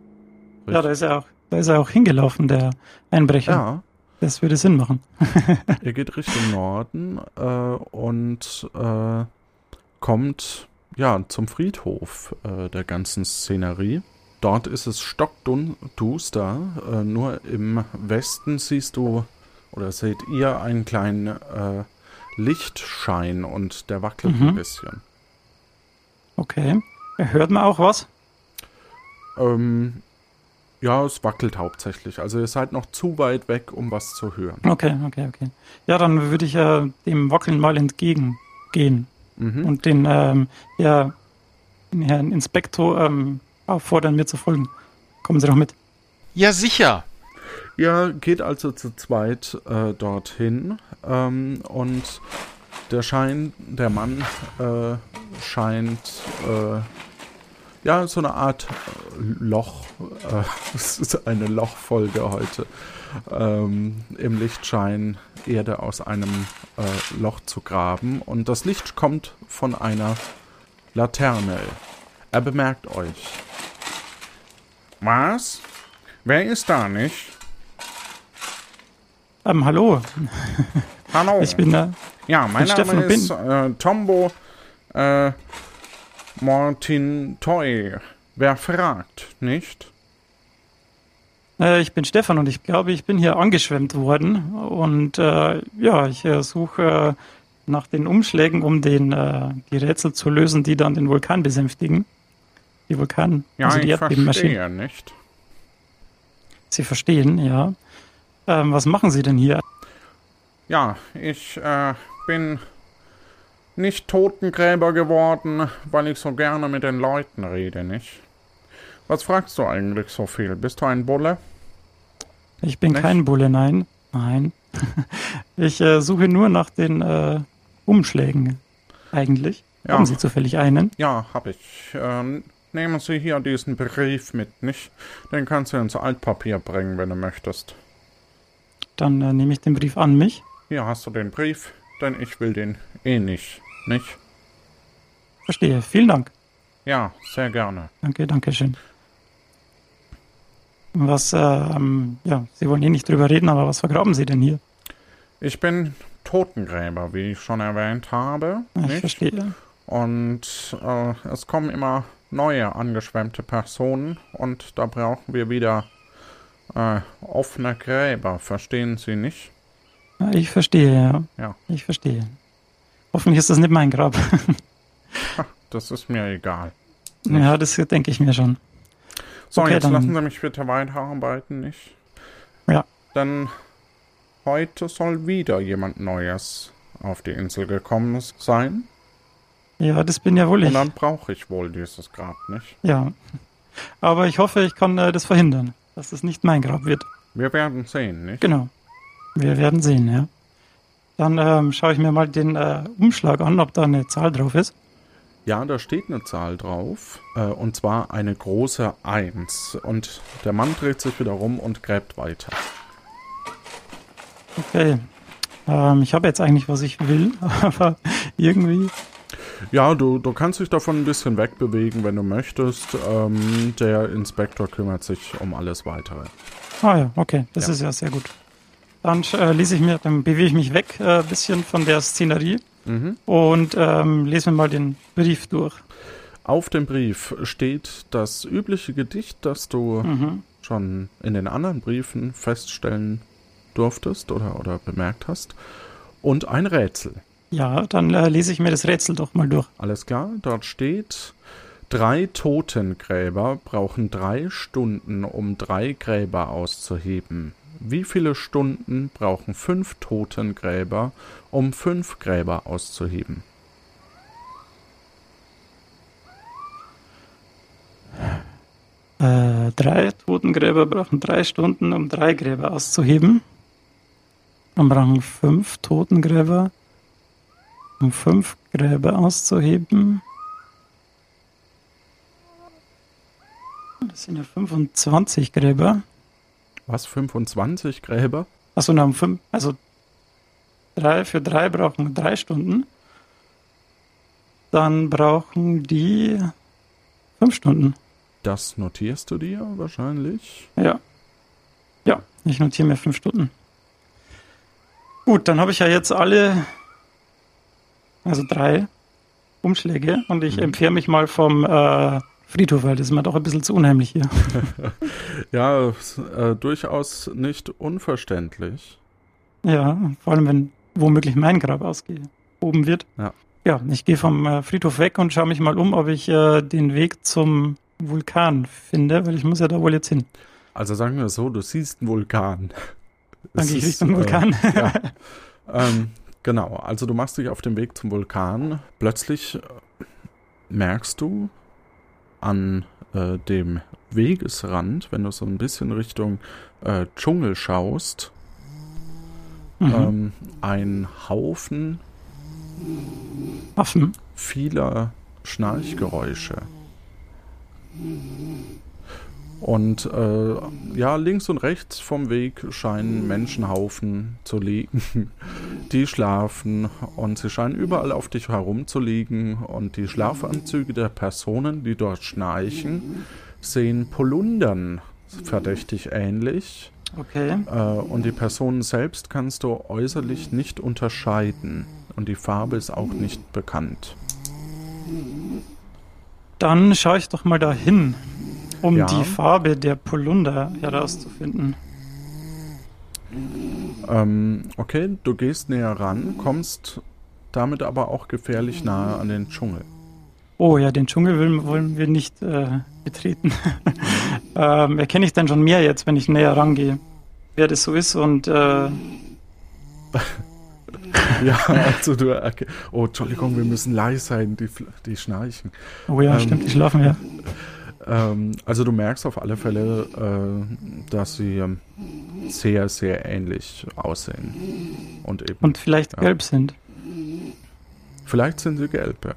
Ja, da ist er auch, da ist er auch hingelaufen, der Einbrecher. Ja. Das würde Sinn machen. Ihr geht Richtung Norden äh, und äh, kommt ja zum Friedhof äh, der ganzen Szenerie. Dort ist es stockduster. Äh, nur im Westen siehst du oder seht ihr einen kleinen äh, Lichtschein und der wackelt Mhm. ein bisschen. Okay. Hört man auch was? Ähm, ja, es wackelt hauptsächlich. Also ihr seid noch zu weit weg, um was zu hören. Okay, okay, okay. Ja, dann würde ich äh, dem Wackeln mal entgegengehen Mhm. und den, ähm, ja, den Herrn Inspektor ähm, auffordern, mir zu folgen. Kommen Sie doch mit. Ja, sicher. Ihr geht also zu zweit äh, dorthin ähm, und der Schein, der Mann äh, scheint äh, ja so eine Art äh, Loch. Äh, es ist eine Lochfolge heute. Ähm, Im Lichtschein Erde aus einem äh, Loch zu graben und das Licht kommt von einer Laterne. Er bemerkt euch. Was? Wer ist da nicht? Ähm, hallo, Hallo. ich bin, äh, ja, mein Name ist äh, Tombo äh, Martin Toy. Wer fragt, nicht? äh, ich bin Stefan und ich glaube, ich bin hier angeschwemmt worden und äh, ja, ich äh, suche nach den Umschlägen, um den, die Rätsel zu lösen, die dann den Vulkan besänftigen. Die Vulkan, Ja, also die Erdbebenmaschine. verstehe nicht. Sie verstehen, ja. Ähm, was machen Sie denn hier? Ja, ich äh, bin nicht Totengräber geworden, weil ich so gerne mit den Leuten rede, nicht? Was fragst du eigentlich so viel? Bist du ein Bulle? Ich bin Nicht? kein Bulle, nein. Nein. ich äh, suche nur nach den äh, Umschlägen, eigentlich. Ja. Haben Sie zufällig einen? Ja, hab ich. Ähm, nehmen Sie hier diesen Brief mit, nicht? Den kannst du ins Altpapier bringen, wenn du möchtest. Dann äh, nehme ich den Brief an mich. Hier hast du den Brief, denn ich will den eh nicht, nicht? Verstehe. Vielen Dank. Ja, sehr gerne. Danke, danke schön. Was, ähm, ja, Sie wollen eh nicht drüber reden, aber was vergraben Sie denn hier? Ich bin Totengräber, wie ich schon erwähnt habe, Ich nicht? verstehe. Und äh, es kommen immer neue angeschwemmte Personen und da brauchen wir wieder äh, offene Gräber, verstehen Sie nicht? Ja, Ich verstehe, ja. Ja. Ich verstehe. Hoffentlich ist das nicht mein Grab. Das ist mir egal. ja, das denke ich mir schon. So, Okay, jetzt dann- lassen Sie mich bitte weiterarbeiten, nicht? Ja. Denn heute soll wieder jemand Neues auf die Insel gekommen sein. Ja, das bin ja wohl ich. Und dann brauche ich wohl dieses Grab, nicht? Ja. Aber ich hoffe, ich kann äh, das verhindern, dass es nicht mein Grab wird. Wir werden sehen, nicht? Genau. Wir werden sehen, ja. Dann ähm, schaue ich mir mal den äh, Umschlag an, ob da eine Zahl drauf ist. Ja, da steht eine Zahl drauf. Äh, und zwar eine große 1. Und der Mann dreht sich wieder rum und gräbt weiter. Okay. Ähm, ich habe jetzt eigentlich, was ich will, aber irgendwie. Ja, du, du kannst dich davon ein bisschen wegbewegen, wenn du möchtest. Ähm, der Inspektor kümmert sich um alles weitere. Ah ja, okay, das Ja. ist ja sehr gut. Dann äh, lese ich mir, dann bewege ich mich weg äh, ein bisschen von der Szenerie Mhm. und ähm, lese mir mal den Brief durch. Auf dem Brief steht das übliche Gedicht, das du Mhm. schon in den anderen Briefen feststellen durftest oder, oder bemerkt hast. Und ein Rätsel. Ja, dann äh, lese ich mir das Rätsel doch mal durch. Alles klar, dort steht, drei Totengräber brauchen drei Stunden, um drei Gräber auszuheben. Wie viele Stunden brauchen fünf Totengräber, um fünf Gräber auszuheben? Äh, drei Totengräber brauchen drei Stunden, um drei Gräber auszuheben. Dann brauchen fünf Totengräber, um fünf Gräber auszuheben. Das sind ja 25 Gräber. Was, 25 Gräber? Achso, na, um fünf, also drei für drei brauchen drei Stunden. Dann brauchen die fünf Stunden. Das notierst du dir wahrscheinlich. Ja. Ja, ich notiere mir fünf Stunden. Gut, dann habe ich ja jetzt alle, also drei Umschläge und ich entferne mich mal vom äh, Friedhof, weil das ist mir doch ein bisschen zu unheimlich hier. Ja, äh, durchaus nicht unverständlich. Ja, vor allem wenn womöglich mein Grab ausgehoben wird. Ja. Ja, ich gehe vom äh, Friedhof weg und schaue mich mal um, ob ich äh, den Weg zum Vulkan finde, weil ich muss ja da wohl jetzt hin. Also sagen wir es so, du siehst einen Vulkan. Dann gehe ich Richtung Vulkan. Äh, ja. ähm, genau, also du machst dich auf den Weg zum Vulkan. Plötzlich äh, merkst du an äh, dem Wegesrand, wenn du so ein bisschen Richtung äh, Dschungel schaust, Mhm. ähm, ein Haufen Affen. vieler Schnarchgeräusche. Und äh, ja, links und rechts vom Weg scheinen Menschenhaufen zu liegen, die schlafen und sie scheinen überall auf dich herumzuliegen. Und die Schlafanzüge der Personen, die dort schnarchen, sehen Polundern verdächtig ähnlich. Okay. äh, und die Personen selbst kannst du äußerlich nicht unterscheiden. Und die Farbe ist auch nicht bekannt. Dann schaue ich doch mal dahin, um Ja. die Farbe der Polunder herauszufinden. Ähm, okay, du gehst näher ran, kommst damit aber auch gefährlich nahe an den Dschungel. Oh ja, den Dschungel will, wollen wir nicht äh, betreten. ähm, erkenne ich denn schon mehr jetzt, wenn ich näher rangehe, wer das so ist und äh, Ja, also du. erke- Oh, Entschuldigung, wir müssen leise sein, die, die schnarchen. oh ja, Ähm, stimmt, die schlafen ja. Ähm, also du merkst auf alle Fälle, äh, dass sie ähm, sehr, sehr ähnlich aussehen. Und eben. Und vielleicht ja. gelb sind. vielleicht sind sie gelb, ja.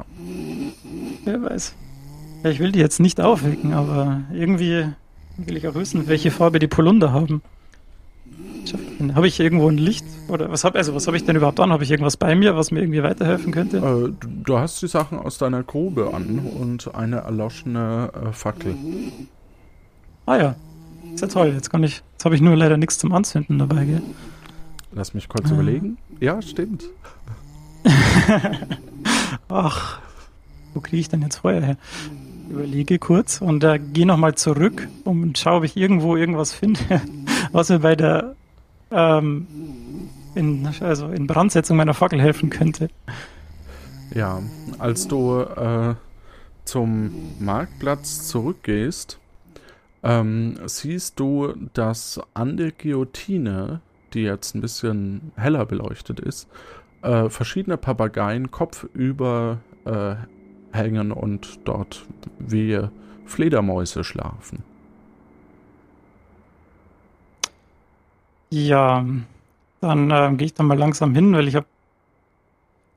Wer weiß. Ja, ich will die jetzt nicht aufwecken, aber irgendwie will ich auch wissen, welche Farbe die Polunder haben. Habe ich irgendwo ein Licht? Oder was habe also was habe ich denn überhaupt an? Habe ich irgendwas bei mir, was mir irgendwie weiterhelfen könnte? Äh, du, du hast die Sachen aus deiner Grube an und eine erloschene äh, Fackel. Ah ja. Ist ja toll. Jetzt kann ich. Jetzt habe ich nur leider nichts zum Anzünden dabei, gell? Lass mich kurz Ah. überlegen. Ja, stimmt. Ach, wo kriege ich denn jetzt Feuer her? Überlege kurz und äh, gehe nochmal zurück und schaue, ob ich irgendwo irgendwas finde, was mir bei der ähm, in, also in Brandsetzung meiner Fackel helfen könnte. Ja, als du äh, zum Marktplatz zurückgehst, ähm, siehst du, dass an der Guillotine, die jetzt ein bisschen heller beleuchtet ist, äh, verschiedene Papageien kopfüber äh, hängen und dort wie Fledermäuse schlafen. Ja, dann ähm, gehe ich da mal langsam hin, weil ich habe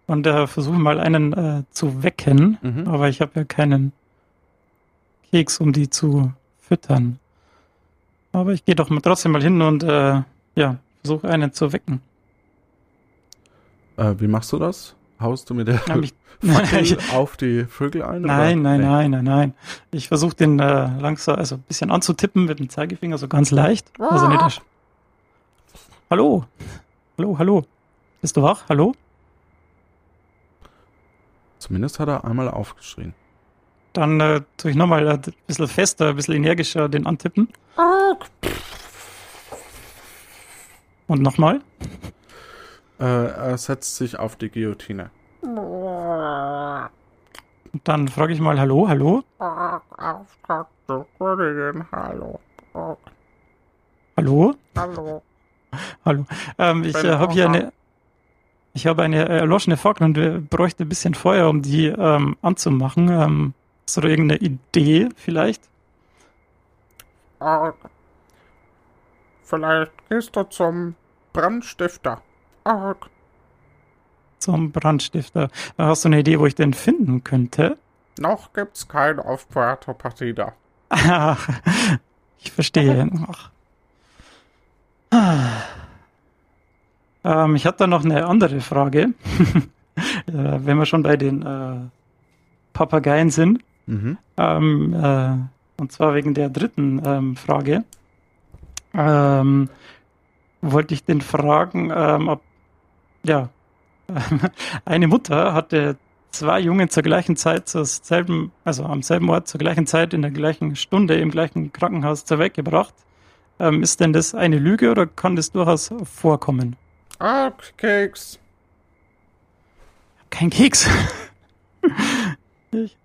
und äh, versuche mal einen äh, zu wecken, Mhm. aber ich habe ja keinen Keks, um die zu füttern. Aber ich gehe doch mal trotzdem mal hin und äh, ja, versuche einen zu wecken. Äh, wie machst du das? Haust du mit der Ja, Fackel ich, auf die Vögel ein? oder? nein, nein, nein, nein, nein. Ich versuche den äh, langsam, also ein bisschen anzutippen mit dem Zeigefinger, so ganz leicht. Also nicht Sch- Hallo, hallo, hallo. Bist du wach? Hallo? Zumindest hat er einmal aufgeschrien. Dann äh, tue ich nochmal ein bisschen fester, ein bisschen energischer den antippen. Und nochmal. Äh, er setzt sich auf die Guillotine. Und dann frage ich mal, hallo, hallo? Hallo. Hallo? Hallo. Ähm, ich äh, habe hier eine. Ich habe eine äh, erloschene Fackel und wir bräuchten ein bisschen Feuer, um die ähm, anzumachen. Ähm, hast du da irgendeine Idee vielleicht? Ah, Vielleicht gehst du zum Brandstifter. Ah, Zum Brandstifter. Äh, Hast du eine Idee, wo ich den finden könnte? Noch gibt's keinen auf Puerto Partida. Ach, ich verstehe. Ach. Ähm, ich hatte da noch eine andere Frage. äh, wenn wir schon bei den äh, Papageien sind. Mhm. Ähm, äh, und zwar wegen der dritten ähm, Frage. Ähm, wollte ich den fragen, ähm, ob ja, eine Mutter hatte zwei Jungen zur gleichen Zeit zur selben, also am selben Ort zur gleichen Zeit in der gleichen Stunde im gleichen Krankenhaus zur Welt gebracht. Ähm, ist denn das eine Lüge oder kann das durchaus vorkommen? Ah, Keks. Kein Keks. ich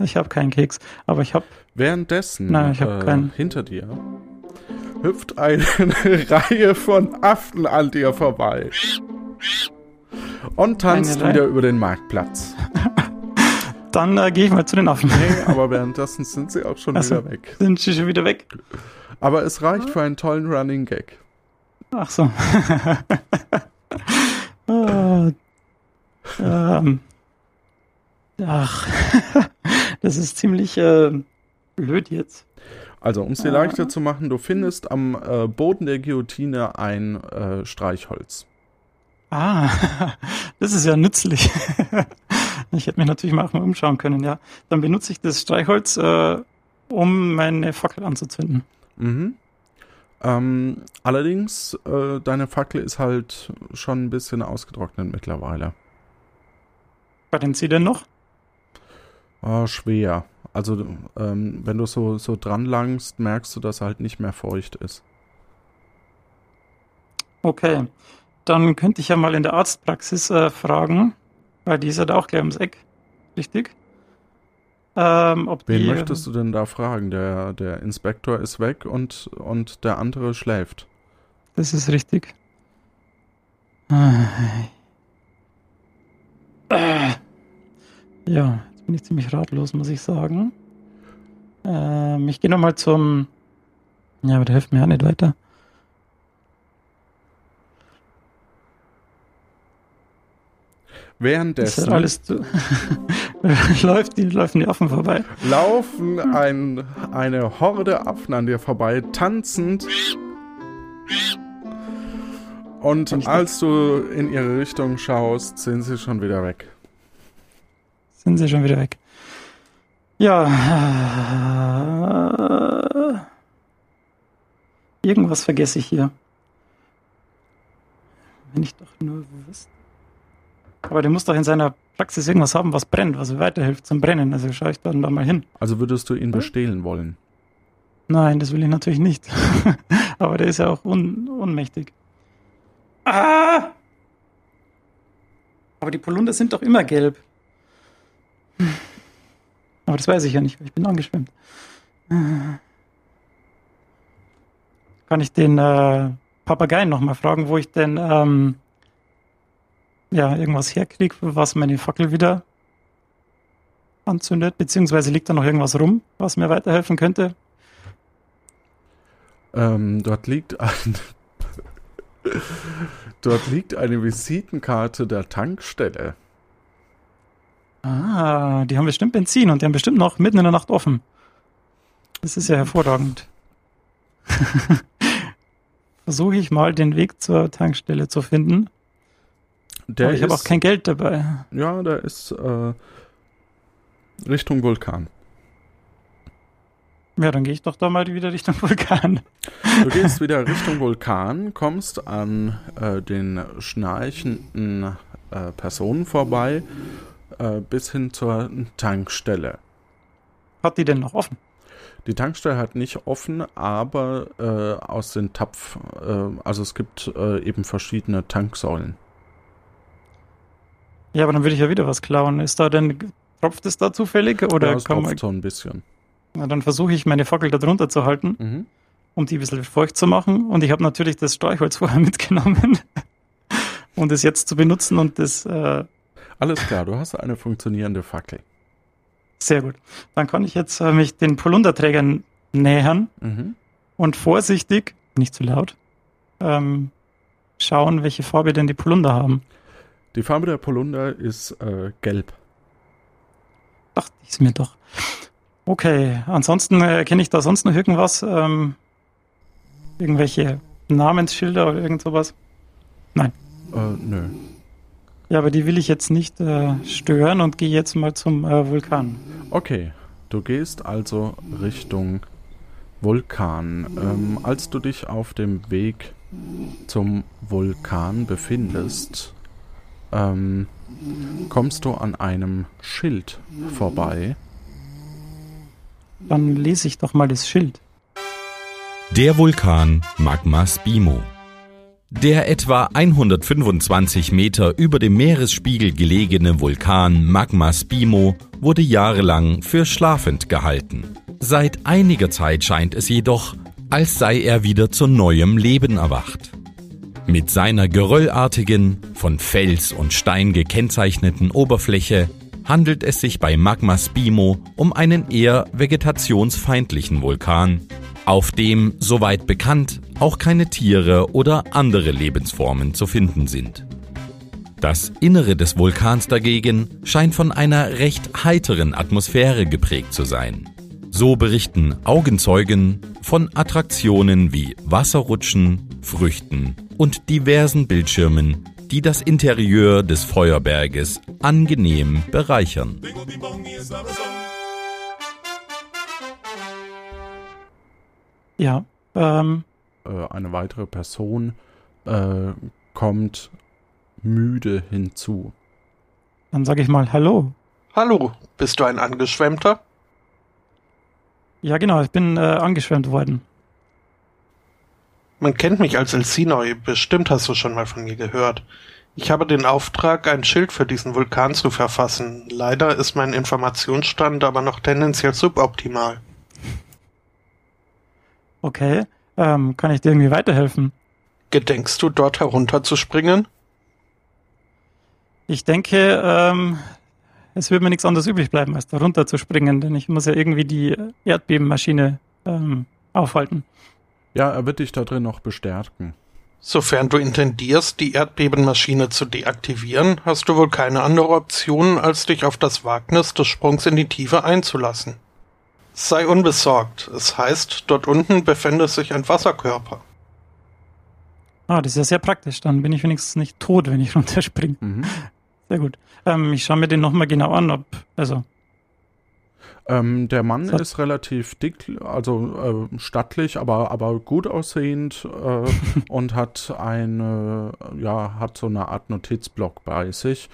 ich habe keinen Keks, aber ich habe. Währenddessen Nein, ich hab äh, keinen. hinter dir hüpft eine Reihe von Affen an dir vorbei. Und tanzt wieder über den Marktplatz. Dann äh, gehe ich mal zu den Affen. Nee, aber währenddessen sind sie auch schon so. wieder weg. Sind sie schon wieder weg? Aber es reicht für einen tollen Running Gag. Ach so. Ah, ähm, ach, das ist ziemlich äh, blöd jetzt. Also, um es dir leichter zu machen, du findest am äh, Boden der Guillotine ein äh, Streichholz. Ah, das ist ja nützlich. Ich hätte mich natürlich mal auch mal umschauen können, ja. Dann benutze ich das Streichholz, äh, um meine Fackel anzuzünden. Mhm. Ähm, allerdings, äh, deine Fackel ist halt schon ein bisschen ausgetrocknet mittlerweile. Brennt sie denn noch? Ah, schwer. Also, ähm, wenn du so, so dran langst, merkst du, dass er halt nicht mehr feucht ist. Okay. Dann könnte ich ja mal in der Arztpraxis äh, fragen, weil die ist ja da auch gleich ums Eck. Richtig? Ähm, ob Wen die, möchtest du denn da fragen? Der, der Inspektor ist weg und, und der andere schläft. Das ist richtig. Ja, jetzt bin ich ziemlich ratlos, muss ich sagen. Ähm, ich gehe nochmal zum. Ja, aber der hilft mir auch nicht weiter. Währenddessen halt alles zu. läuft, die laufen die Affen vorbei. laufen ein, eine Horde Affen an dir vorbei, tanzend. Und als du in ihre Richtung schaust, sind sie schon wieder weg. Sind sie schon wieder weg. Ja. äh, Irgendwas vergesse ich hier. Wenn ich doch nur wüsste. Aber der muss doch in seiner Praxis irgendwas haben, was brennt, was weiterhilft zum Brennen. Also schaue ich dann da mal hin. Also würdest du ihn Hm? bestehlen wollen? Nein, das will ich natürlich nicht. Aber der ist ja auch un ohnmächtig. Ah! Aber die Polunder sind doch immer gelb. Hm. Aber das weiß ich ja nicht, weil ich bin angeschwemmt. Ah. Kann ich den äh, Papageien nochmal fragen, wo ich denn ähm, ja, irgendwas herkriege, was meine Fackel wieder anzündet? Beziehungsweise liegt da noch irgendwas rum, was mir weiterhelfen könnte? Ähm, dort liegt ein. dort liegt eine Visitenkarte der Tankstelle. Ah, die haben bestimmt Benzin und die haben bestimmt noch mitten in der Nacht offen. Das ist ja hervorragend. Versuche ich mal den Weg zur Tankstelle zu finden. Der Aber ich habe auch kein Geld dabei. Ja, der ist äh, Richtung Vulkan. Ja, dann gehe ich doch da mal wieder Richtung Vulkan. Du gehst wieder Richtung Vulkan, kommst an äh, den schnarchenden äh, Personen vorbei, äh, bis hin zur Tankstelle. Hat die denn noch offen? Die Tankstelle hat nicht offen, aber äh, aus den Tapf, äh, also es gibt äh, eben verschiedene Tanksäulen. Ja, aber dann würde ich ja wieder was klauen. Ist da denn, tropft es da zufällig? Oder ja, es kann man, tropft so ein bisschen. na, dann versuche ich meine Fackel da drunter zu halten, Mhm. um die ein bisschen feucht zu machen. Und ich habe natürlich das Streichholz vorher mitgenommen. und es jetzt zu benutzen und das äh, Alles klar, du hast eine funktionierende Fackel. Sehr gut. Dann kann ich jetzt äh, mich den Polunderträgern nähern Mhm. und vorsichtig, nicht zu laut, ähm, schauen, welche Farbe denn die Polunder haben. Die Farbe der Polunder ist äh, gelb. Ach, die ist mir doch. Okay, ansonsten äh, erkenne ich da sonst noch irgendwas? Ähm, irgendwelche Namensschilder oder irgend sowas? Äh, nö. Ja, aber die will ich jetzt nicht äh, stören und gehe jetzt mal zum äh, Vulkan. Okay, du gehst also Richtung Vulkan. Ähm, als du dich auf dem Weg zum Vulkan befindest, ähm, kommst du an einem Schild vorbei. Dann lese ich doch mal das Schild. Der Vulkan Magma Spimo. Der etwa 125 Meter über dem Meeresspiegel gelegene Vulkan Magma Spimo wurde jahrelang für schlafend gehalten. Seit einiger Zeit scheint es jedoch, als sei er wieder zu neuem Leben erwacht. Mit seiner geröllartigen, von Fels und Stein gekennzeichneten Oberfläche handelt es sich bei Magma Spimo um einen eher vegetationsfeindlichen Vulkan, auf dem, soweit bekannt, auch keine Tiere oder andere Lebensformen zu finden sind. Das Innere des Vulkans dagegen scheint von einer recht heiteren Atmosphäre geprägt zu sein. So berichten Augenzeugen von Attraktionen wie Wasserrutschen, Früchten und diversen Bildschirmen, die das Interieur des Feuerberges angenehm bereichern. Ja, ähm, Äh, eine weitere Person äh, kommt müde hinzu. dann sage ich mal Hallo. Hallo, bist du ein Angeschwemmter? Ja, genau, ich bin äh, angeschwemmt worden. Man kennt mich als Elsinoi, bestimmt hast du schon mal von mir gehört. Ich habe den Auftrag, ein Schild für diesen Vulkan zu verfassen. Leider ist mein Informationsstand aber noch tendenziell suboptimal. Okay, ähm, kann ich dir irgendwie weiterhelfen? Gedenkst du dort herunterzuspringen? Ich denke, ähm, es wird mir nichts anderes übrig bleiben, als da runter zu springen, denn ich muss ja irgendwie die Erdbebenmaschine ähm, aufhalten. Ja, er wird dich da drin noch bestärken. Sofern du intendierst, die Erdbebenmaschine zu deaktivieren, hast du wohl keine andere Option, als dich auf das Wagnis des Sprungs in die Tiefe einzulassen. Sei unbesorgt, es heißt, dort unten befände sich ein Wasserkörper. Ah, das ist ja sehr praktisch. Dann bin ich wenigstens nicht tot, wenn ich runterspringe. Mhm. Sehr gut. Ähm, ich schaue mir den nochmal genau an, ob, also, Ähm, der Mann So. ist relativ dick, also äh, stattlich, aber, aber gut aussehend äh, und hat eine, ja, hat so eine Art Notizblock bei sich.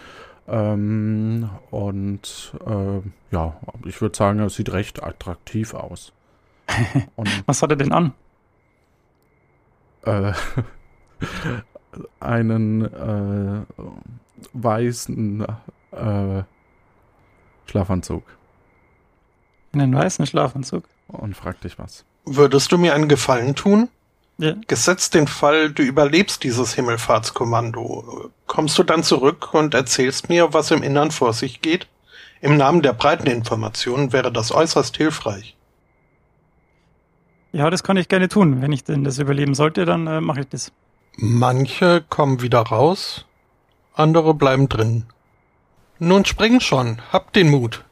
Ähm, und äh, ja, ich würde sagen, er sieht recht attraktiv aus. Was hat er denn an? äh, einen äh, weißen äh, Schlafanzug Einen weißen Schlafanzug. und fragt dich was. Würdest du mir einen Gefallen tun? Ja, Gesetzt den Fall, du überlebst dieses Himmelfahrtskommando, kommst du dann zurück und erzählst mir, was im Innern vor sich geht? Im Namen der breiten Information wäre das äußerst hilfreich. ja, das kann ich gerne tun. Wenn ich denn das überleben sollte, dann äh, mache ich das. Manche kommen wieder raus, andere bleiben drin. Nun spring schon, hab den Mut.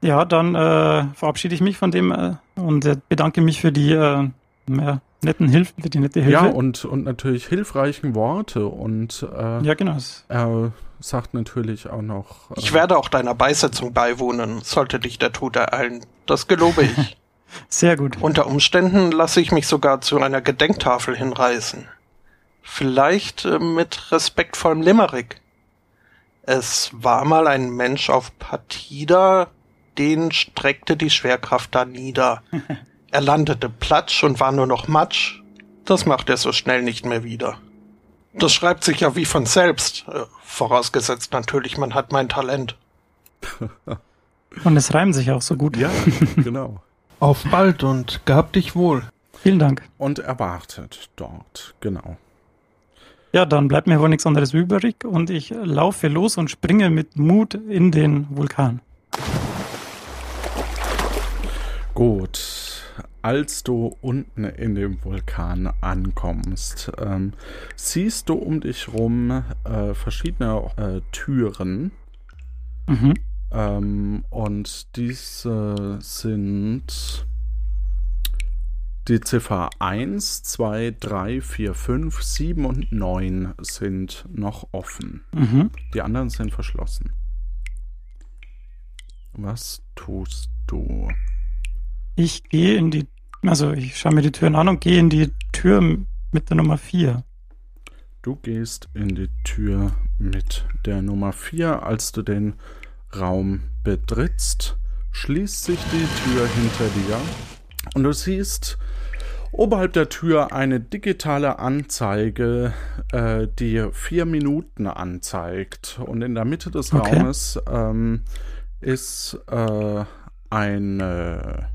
Ja, dann äh, verabschiede ich mich von dem äh, und äh, bedanke mich für die äh, netten Hilfen, für die nette Hilfe. Ja, und, und natürlich hilfreichen Worte und äh, ja genau. Er sagt natürlich auch noch. Äh, Ich werde auch deiner Beisetzung beiwohnen, sollte dich der Tod ereilen. Das gelobe ich. Sehr gut. Unter Umständen lasse ich mich sogar zu einer Gedenktafel hinreißen. Vielleicht äh, mit respektvollem Limerick. Es war mal ein Mensch auf Partida, den streckte die Schwerkraft da nieder. Er landete platsch und war nur noch Matsch. Das macht er so schnell nicht mehr wieder. Das schreibt sich ja wie von selbst, äh, vorausgesetzt natürlich, man hat mein Talent. Und es reimt sich auch so gut. Ja, genau. Auf bald und gab dich wohl. Vielen Dank. Und er wartet dort, genau. Ja, dann bleibt mir wohl nichts anderes übrig und ich laufe los und springe mit Mut in den Vulkan. Gut. Als du unten in dem Vulkan ankommst, ähm, siehst du um dich rum äh, verschiedene äh, Türen. Mhm. Ähm, und diese sind die Ziffer 1, 2, 3, 4, 5, 7 und 9 sind noch offen. Mhm. Die anderen sind verschlossen. Was tust du? Ich gehe in die, also ich schaue mir die Türen an und gehe in die Tür mit der Nummer 4. Du gehst in die Tür mit der Nummer 4. Als du den Raum betrittst, schließt sich die Tür hinter dir und du siehst oberhalb der Tür eine digitale Anzeige, äh, die vier Minuten anzeigt. Und in der Mitte des Okay. Raumes ähm, ist äh, eine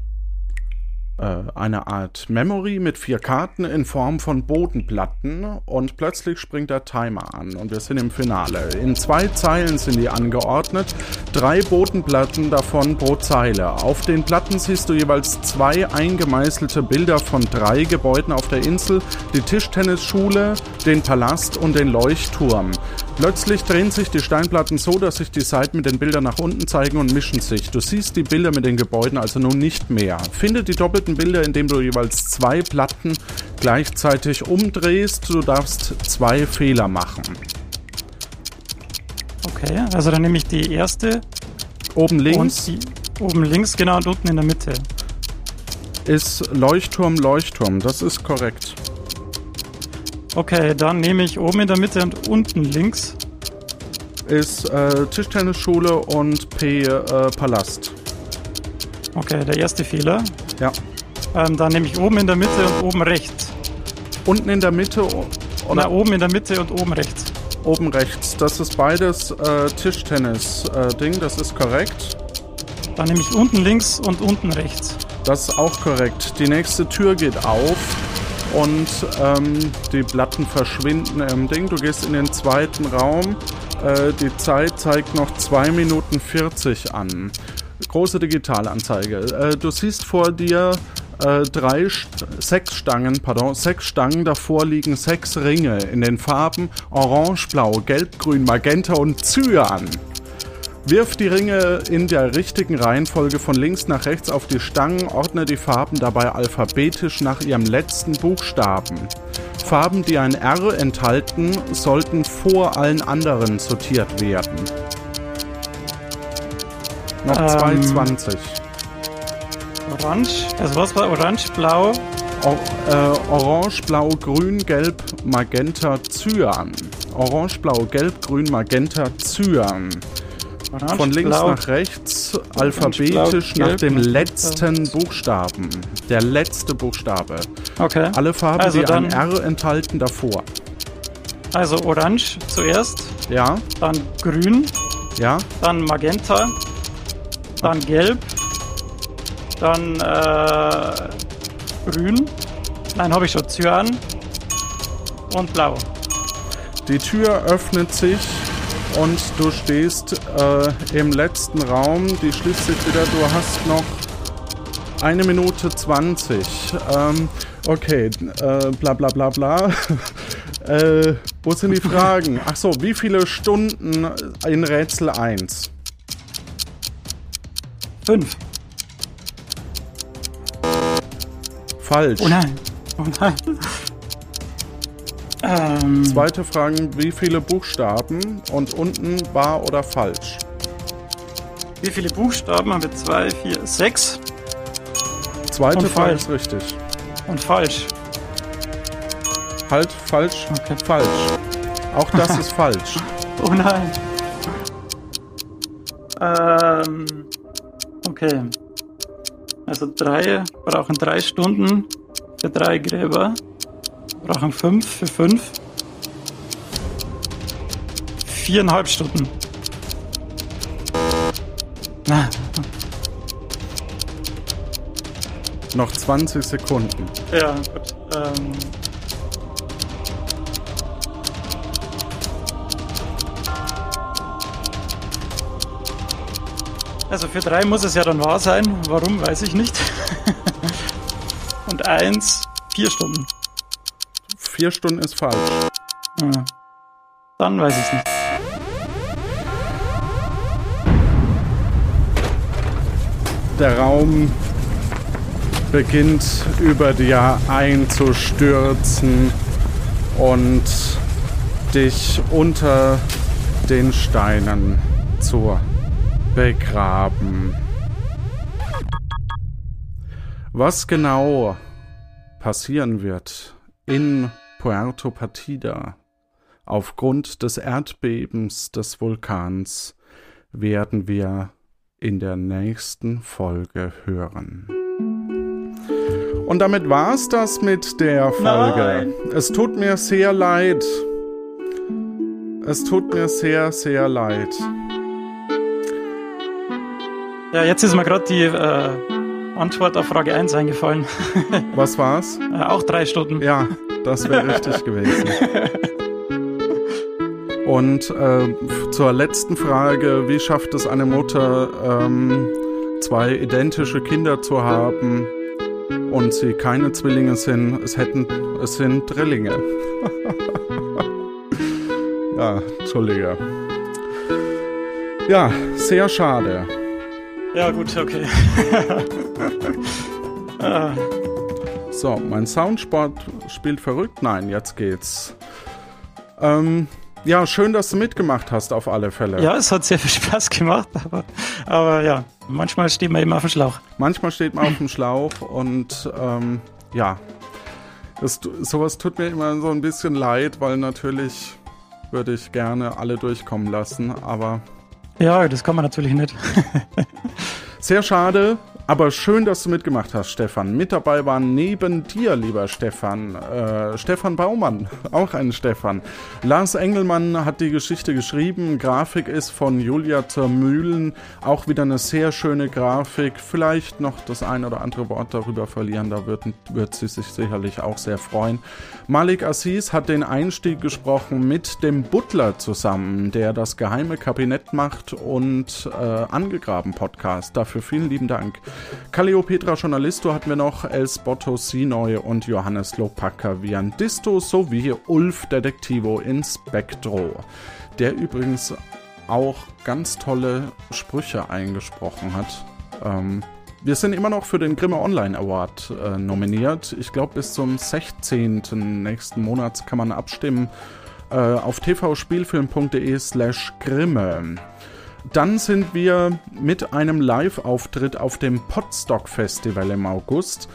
eine Art Memory mit vier Karten in Form von Bodenplatten und plötzlich springt der Timer an und wir sind im Finale. In zwei Zeilen sind die angeordnet, drei Bodenplatten davon pro Zeile. Auf den Platten siehst du jeweils zwei eingemeißelte Bilder von drei Gebäuden auf der Insel, die Tischtennisschule, den Palast und den Leuchtturm. Plötzlich drehen sich die Steinplatten so, dass sich die Seiten mit den Bildern nach unten zeigen und mischen sich. Du siehst die Bilder mit den Gebäuden also nun nicht mehr. Finde die doppelten Bilder, indem du jeweils zwei Platten gleichzeitig umdrehst. Du darfst zwei Fehler machen. Okay, also dann nehme ich die erste Oben links und die oben links, genau, und unten in der Mitte. ist Leuchtturm, Leuchtturm. Das ist korrekt. Okay, dann nehme ich oben in der Mitte und unten links. Ist äh, Tischtennisschule und P äh, Palast. Okay, der erste Fehler. Ja. Ähm, dann nehme ich oben in der Mitte und oben rechts. Unten in der Mitte Oder oder oben in der Mitte und oben rechts. oben rechts. Das ist beides äh, Tischtennis-Ding. das ist korrekt. Dann nehme ich unten links und unten rechts. Das ist auch korrekt. Die nächste Tür geht auf und ähm, die Platten verschwinden im Ding. Du gehst in den zweiten Raum. Äh, die Zeit zeigt noch 2 Minuten 40 an. Große Digitalanzeige. Äh, du siehst vor dir äh, drei, sechs Stangen, pardon, sechs Stangen. Davor liegen sechs Ringe in den Farben Orange, Blau, Gelb, Grün, Magenta und Cyan. Wirf die Ringe in der richtigen Reihenfolge von links nach rechts auf die Stangen, ordne die Farben dabei alphabetisch nach ihrem letzten Buchstaben. Farben, die ein R enthalten, sollten vor allen anderen sortiert werden. Noch Ähm. 2,20. Orange. Also was war orange, blau? O äh, Orange, Blau, Grün, Gelb, Magenta, Cyan. Orange, Blau, Gelb, Grün, Magenta, Cyan. Orange, Von links blau. nach rechts, alphabetisch blau, nach dem letzten Buchstaben. Der letzte Buchstabe. Okay. Alle Farben, Also die ein dann- R enthalten, davor. Also orange zuerst, Ja, dann grün, ja, dann magenta, dann gelb, dann äh, grün. Nein, habe ich schon. Cyan und blau. Die Tür öffnet sich und du stehst äh, im letzten Raum. Die schließt sich wieder. Du hast noch eine Minute 20. Ähm, okay, äh, bla bla bla bla. äh, wo sind die Fragen? Ach so, wie viele Stunden in Rätsel 1? Fünf. Falsch. Oh nein. Oh nein. Ähm, Zweite Frage, wie viele Buchstaben und unten wahr oder falsch? wie viele Buchstaben haben wir? Zwei, vier, sechs Zweite Und Frage falsch. ist richtig. und falsch. Halt, falsch, Okay. falsch. Auch das ist falsch. Oh nein. Ähm, okay. Also drei brauchen drei Stunden für drei Gräber. Brauchen fünf für fünf. Viereinhalb Stunden. Na, Noch 20 Sekunden. ja, gut. Ähm, also für drei muss es ja dann wahr sein. Warum, weiß ich nicht. Und eins, vier Stunden. Vier Stunden ist falsch. Ja. Dann weiß ich nicht. Der Raum beginnt über dir einzustürzen und dich unter den Steinen zu begraben. Was genau passieren wird in Puerto Partida. Aufgrund des Erdbebens des Vulkans werden wir in der nächsten Folge hören. Und damit war's das mit der Folge. Nein. Es tut mir sehr leid. Es tut mir sehr, sehr leid. Ja, jetzt ist mir gerade die äh, Antwort auf Frage 1 eingefallen. Was war's? Äh, auch drei Stunden. Ja, das wäre richtig gewesen. Und äh, zur letzten Frage, wie schafft es eine Mutter, ähm, zwei identische Kinder zu haben und sie keine Zwillinge sind? Es hätten, es sind Drillinge. ja, Entschuldige. Ja, sehr schade. Ja, gut, okay. Ah, So, mein Soundsport spielt verrückt. Nein, jetzt geht's. Ähm, ja, schön, dass du mitgemacht hast, auf alle Fälle. ja, es hat sehr viel Spaß gemacht, aber, aber ja, manchmal steht man eben auf dem Schlauch. Manchmal steht man auf dem Schlauch und ähm, ja, das, sowas tut mir immer so ein bisschen leid, weil natürlich würde ich gerne alle durchkommen lassen, aber Ja, das kann man natürlich nicht. sehr schade. Aber schön, dass du mitgemacht hast, Stefan. Mit dabei waren neben dir, lieber Stefan, äh, Stefan Baumann, auch ein Stefan. Lars Engelmann hat die Geschichte geschrieben. Grafik ist von Julia Zermühlen. Auch wieder eine sehr schöne Grafik. Vielleicht noch das ein oder andere Wort darüber verlieren. Da wird, wird sie sich sicherlich auch sehr freuen. Malik Assis hat den Einstieg gesprochen mit dem Butler zusammen, der das geheime Kabinett macht und äh, angegraben Podcast. Dafür vielen lieben Dank. Calliopetra Journalisto hatten wir noch, Els Botto Sinoy und Johannes Lopaka Viandisto sowie Ulf Detektivo Inspectro, der übrigens auch ganz tolle Sprüche eingesprochen hat. Ähm, wir sind immer noch für den Grimme Online Award äh, nominiert. Ich glaube, bis zum 16. nächsten Monats kann man abstimmen äh, auf tvspielfilm.de slash Grimme. Dann sind wir mit einem Live-Auftritt auf dem Podstock Festival im August.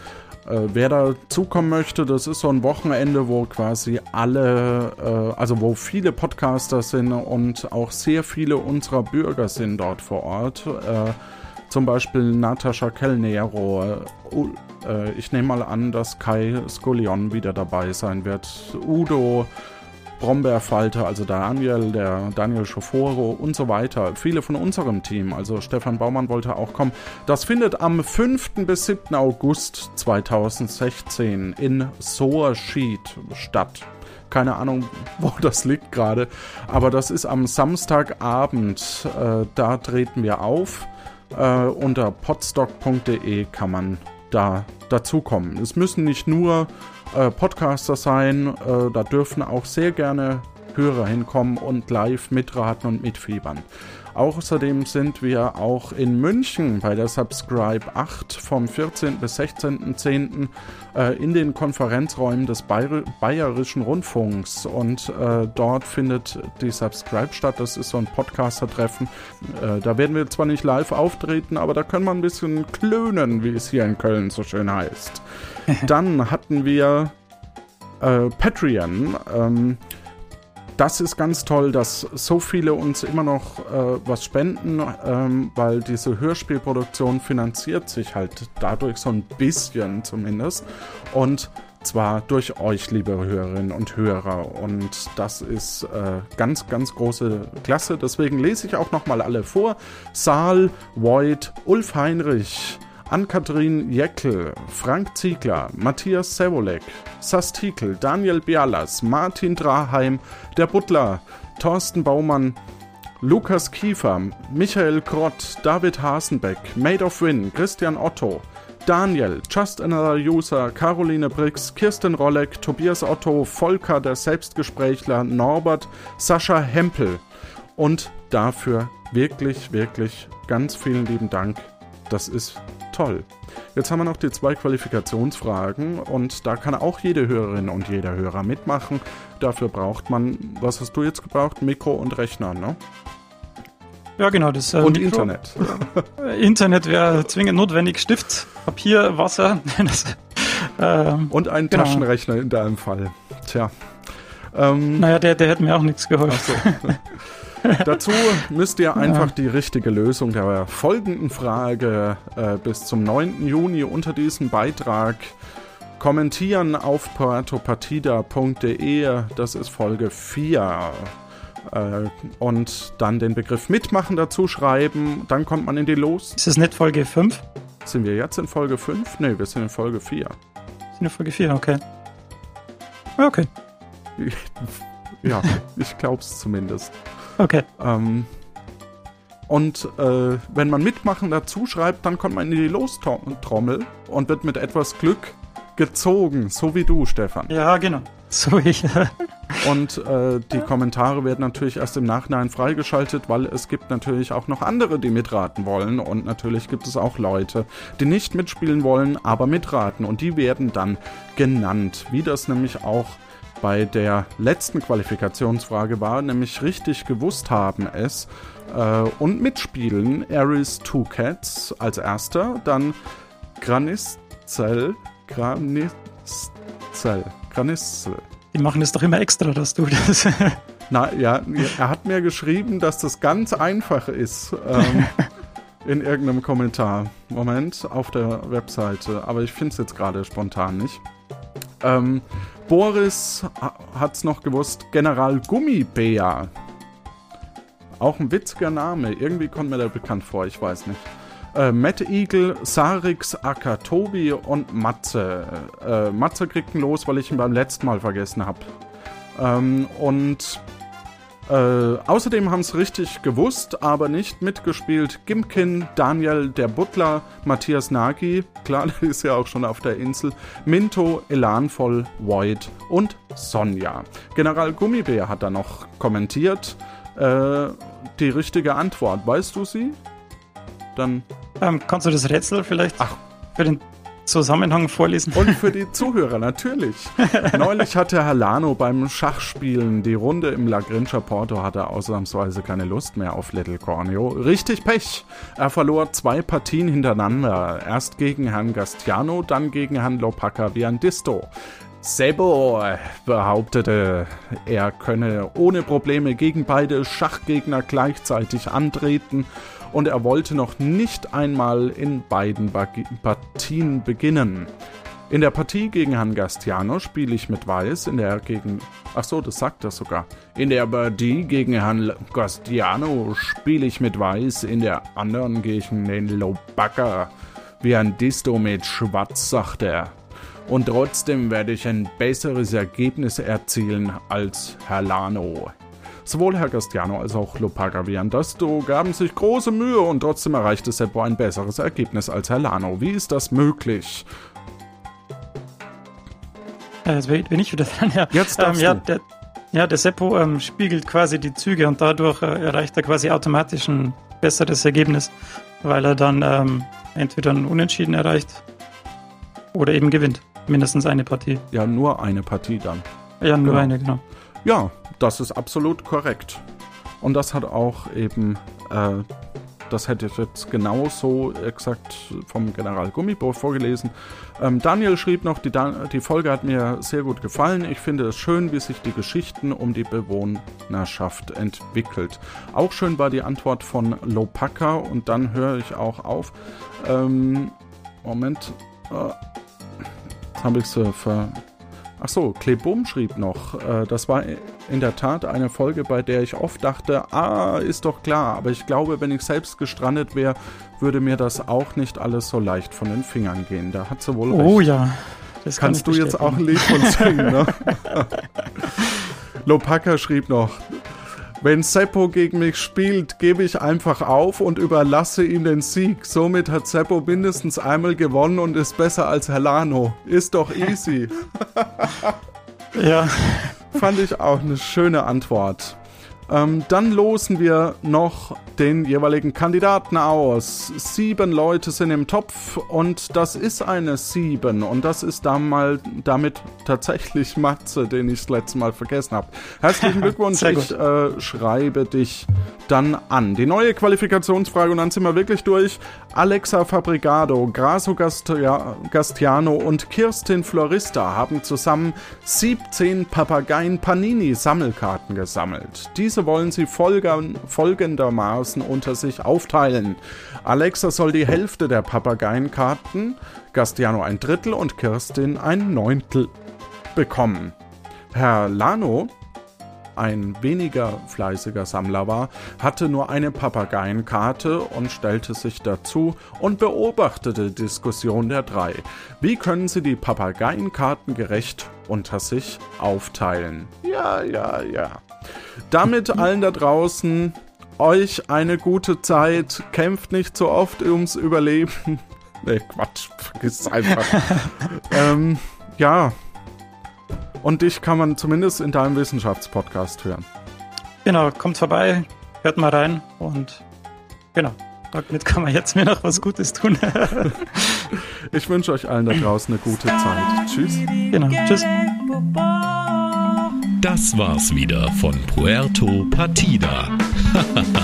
Äh, wer da zukommen möchte, das ist so ein Wochenende, wo quasi alle, äh, also wo viele Podcaster sind und auch sehr viele unserer Bürger sind dort vor Ort. Äh, zum Beispiel Natascha Kellnero. Äh, U- äh, ich nehme mal an, dass Kai Skullion wieder dabei sein wird. Udo, Brombeerfalter, also Daniel, der Daniel Schoforo und so weiter. Viele von unserem Team, also Stefan Baumann wollte auch kommen. Das findet am 5. bis 7. August 2016 in Soerschied statt. Keine Ahnung, wo das liegt gerade, aber das ist am Samstagabend. Äh, da treten wir auf. Äh, unter podstock.de kann man da dazukommen. Es müssen nicht nur äh, Podcaster sein, äh, da dürfen auch sehr gerne Hörer hinkommen und live mitraten und mitfiebern. Außerdem sind wir auch in München bei der Subscribe 8 vom 14. bis 16.10. Äh, in den Konferenzräumen des Bayer Bayerischen Rundfunks und äh, dort findet die Subscribe statt. Das ist so ein Podcaster-Treffen. Äh, da werden wir zwar nicht live auftreten, aber da können wir ein bisschen klönen, wie es hier in Köln so schön heißt. Dann hatten wir äh, Patreon. Ähm, das ist ganz toll, dass so viele uns immer noch äh, was spenden, ähm, weil diese Hörspielproduktion finanziert sich halt dadurch so ein bisschen zumindest. Und zwar durch euch, liebe Hörerinnen und Hörer. Und das ist äh, ganz, ganz große Klasse. Deswegen lese ich auch nochmal alle vor. Saal, Voigt, Ulf Heinrich, Ann-Kathrin Jeckel, Frank Ziegler, Matthias Sevolek, Sastikel, Daniel Bialas, Martin Draheim, der Butler, Thorsten Baumann, Lukas Kiefer, Michael Grott, David Hasenbeck, Made of Win, Christian Otto, Daniel, Just Another User, Caroline Brix, Kirsten Rolleck, Tobias Otto, Volker, der Selbstgesprächler, Norbert, Sascha Hempel. Und dafür wirklich, wirklich ganz vielen lieben Dank. Das ist toll. Jetzt haben wir noch die zwei Qualifikationsfragen und da kann auch jede Hörerin und jeder Hörer mitmachen. Dafür braucht man, was hast du jetzt gebraucht? Mikro und Rechner, ne? Ja, genau. Das, äh, und Mikro- Internet. Äh, Internet wäre zwingend notwendig. Stift, Papier, Wasser. Das, Ähm, Und einen Genau. Taschenrechner in deinem Fall. Tja. Ähm, naja, der, der hätte mir auch nichts geholfen. Dazu müsst ihr einfach die richtige Lösung der folgenden Frage äh, bis zum 9. Juni unter diesem Beitrag kommentieren auf puertopartida.de. Das ist Folge 4. Äh, und dann den Begriff mitmachen dazu schreiben. Dann kommt man in die Los. Ist das nicht Folge 5? Sind wir jetzt in Folge 5? Ne, wir sind in Folge 4. Ist eine Folge 4, okay. Okay, ja, ich glaub's zumindest. okay. Ähm, und äh, wenn man mitmachen dazu schreibt, dann kommt man in die Lostrommel und wird mit etwas Glück gezogen, so wie du, Stefan. Ja, genau. So ich. Und äh, die Kommentare werden natürlich erst im Nachhinein freigeschaltet, weil es gibt natürlich auch noch andere, die mitraten wollen. Und natürlich gibt es auch Leute, die nicht mitspielen wollen, aber mitraten. Und die werden dann genannt, wie das nämlich auch bei der letzten Qualifikationsfrage war, nämlich richtig gewusst haben es äh, und mitspielen. Aris Two Cats als erster, dann Graniszel, Graniszel, Graniszel. Die machen das doch immer extra, dass du das. Na ja, er hat mir geschrieben, dass das ganz einfach ist. Ähm, in irgendeinem Kommentar. Moment, auf der Webseite. Aber ich finde es jetzt gerade spontan nicht. Ähm, Boris hat es noch gewusst. General Gummibär. Auch ein witziger Name. Irgendwie kommt mir der bekannt vor, ich weiß nicht. Äh, Matt Eagle, Sarix, Akatobi und Matze. Äh, Matze kriegt ihn los, weil ich ihn beim letzten Mal vergessen habe. Ähm, und äh, außerdem haben es richtig gewusst, aber nicht mitgespielt. Gimkin, Daniel, der Butler, Matthias Nagy, klar, der ist ja auch schon auf der Insel, Minto, Elanvoll, Void und Sonja. General Gummibär hat da noch kommentiert äh, die richtige Antwort. Weißt du sie? Dann ähm, kannst du das Rätsel vielleicht Ach. für den Zusammenhang vorlesen? Und für die Zuhörer natürlich. Neulich hatte Herr Lano beim Schachspielen die Runde im La Grincha Porto hatte ausnahmsweise keine Lust mehr auf Little Corneo. Richtig Pech. Er verlor zwei Partien hintereinander. Erst gegen Herrn Gastiano, dann gegen Herrn Lopaca Viandisto. Sebo behauptete, er könne ohne Probleme gegen beide Schachgegner gleichzeitig antreten und er wollte noch nicht einmal in beiden Partien beginnen. In der Partie gegen Herrn Gastiano spiele ich mit Weiß, in der gegen. Ach so, das sagt er sogar. In der Partie gegen Herrn Gastiano spiele ich mit Weiß, in der anderen gegen den Lobaka. Wie ein Disto mit Schwarz, sagt er. Und trotzdem werde ich ein besseres Ergebnis erzielen als Herr Lano. Sowohl Herr Gastiano als auch Lopaga Viandasto gaben sich große Mühe und trotzdem erreichte Seppo ein besseres Ergebnis als Herr Lano. Wie ist das möglich? Ja, jetzt bin ich wieder dran. Ja, Jetzt ähm, ja, der, ja, der Seppo ähm, spiegelt quasi die Züge und dadurch äh, erreicht er quasi automatisch ein besseres Ergebnis, weil er dann ähm, entweder ein Unentschieden erreicht oder eben gewinnt. Mindestens eine Partie. Ja, nur eine Partie dann. Ja, nur Genau. eine, genau. Ja, das ist absolut korrekt. Und das hat auch eben, äh, das hätte ich jetzt genauso exakt vom General Gummibo vorgelesen. Ähm, Daniel schrieb noch, die, Dan die Folge hat mir sehr gut gefallen. Ich finde es schön, wie sich die Geschichten um die Bewohnerschaft entwickelt. Auch schön war die Antwort von Lopaka und dann höre ich auch auf. Ähm, Moment. Äh, jetzt habe ich sie ver... Ach so, Klebum schrieb noch, äh, das war in der Tat eine Folge, bei der ich oft dachte, ah, ist doch klar, aber ich glaube, wenn ich selbst gestrandet wäre, würde mir das auch nicht alles so leicht von den Fingern gehen. Da hat sie wohl Oh recht. ja. Das kann Kannst du jetzt auch ein Lied von singen, ne? Lopaka schrieb noch, wenn Seppo gegen mich spielt, gebe ich einfach auf und überlasse ihm den Sieg. Somit hat Seppo mindestens einmal gewonnen und ist besser als Helano. Ist doch easy. Ja, Fand ich auch eine schöne Antwort. Ähm, dann losen wir noch den jeweiligen Kandidaten aus. Sieben Leute sind im Topf und das ist eine Sieben. Und das ist dann mal damit tatsächlich Matze, den ich das letzte Mal vergessen habe. Herzlichen Glückwunsch, ich äh, schreibe dich dann an. Die neue Qualifikationsfrage und dann sind wir wirklich durch. Alexa Fabrigado, Graso Gastia Gastiano und Kirstin Florista haben zusammen 17 Papageien Panini Sammelkarten gesammelt. Diese wollen sie folgendermaßen unter sich aufteilen. Alexa soll die Hälfte der Papageienkarten, Gastiano ein Drittel und Kirstin ein Neuntel bekommen. Herr Lano ein weniger fleißiger Sammler war, hatte nur eine Papageienkarte und stellte sich dazu und beobachtete die Diskussion der drei. Wie können sie die Papageienkarten gerecht unter sich aufteilen? Ja, ja, ja. Damit allen da draußen euch eine gute Zeit. Kämpft nicht so oft ums Überleben. Nee, Quatsch, vergiss einfach. ähm, ja, und dich kann man zumindest in deinem Wissenschaftspodcast hören. Genau, kommt vorbei, hört mal rein und genau, damit kann man jetzt mir noch was Gutes tun. ich wünsche euch allen da draußen eine gute Zeit. Tschüss. Genau, tschüss. Das war's wieder von Puerto Partida.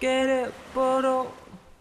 Get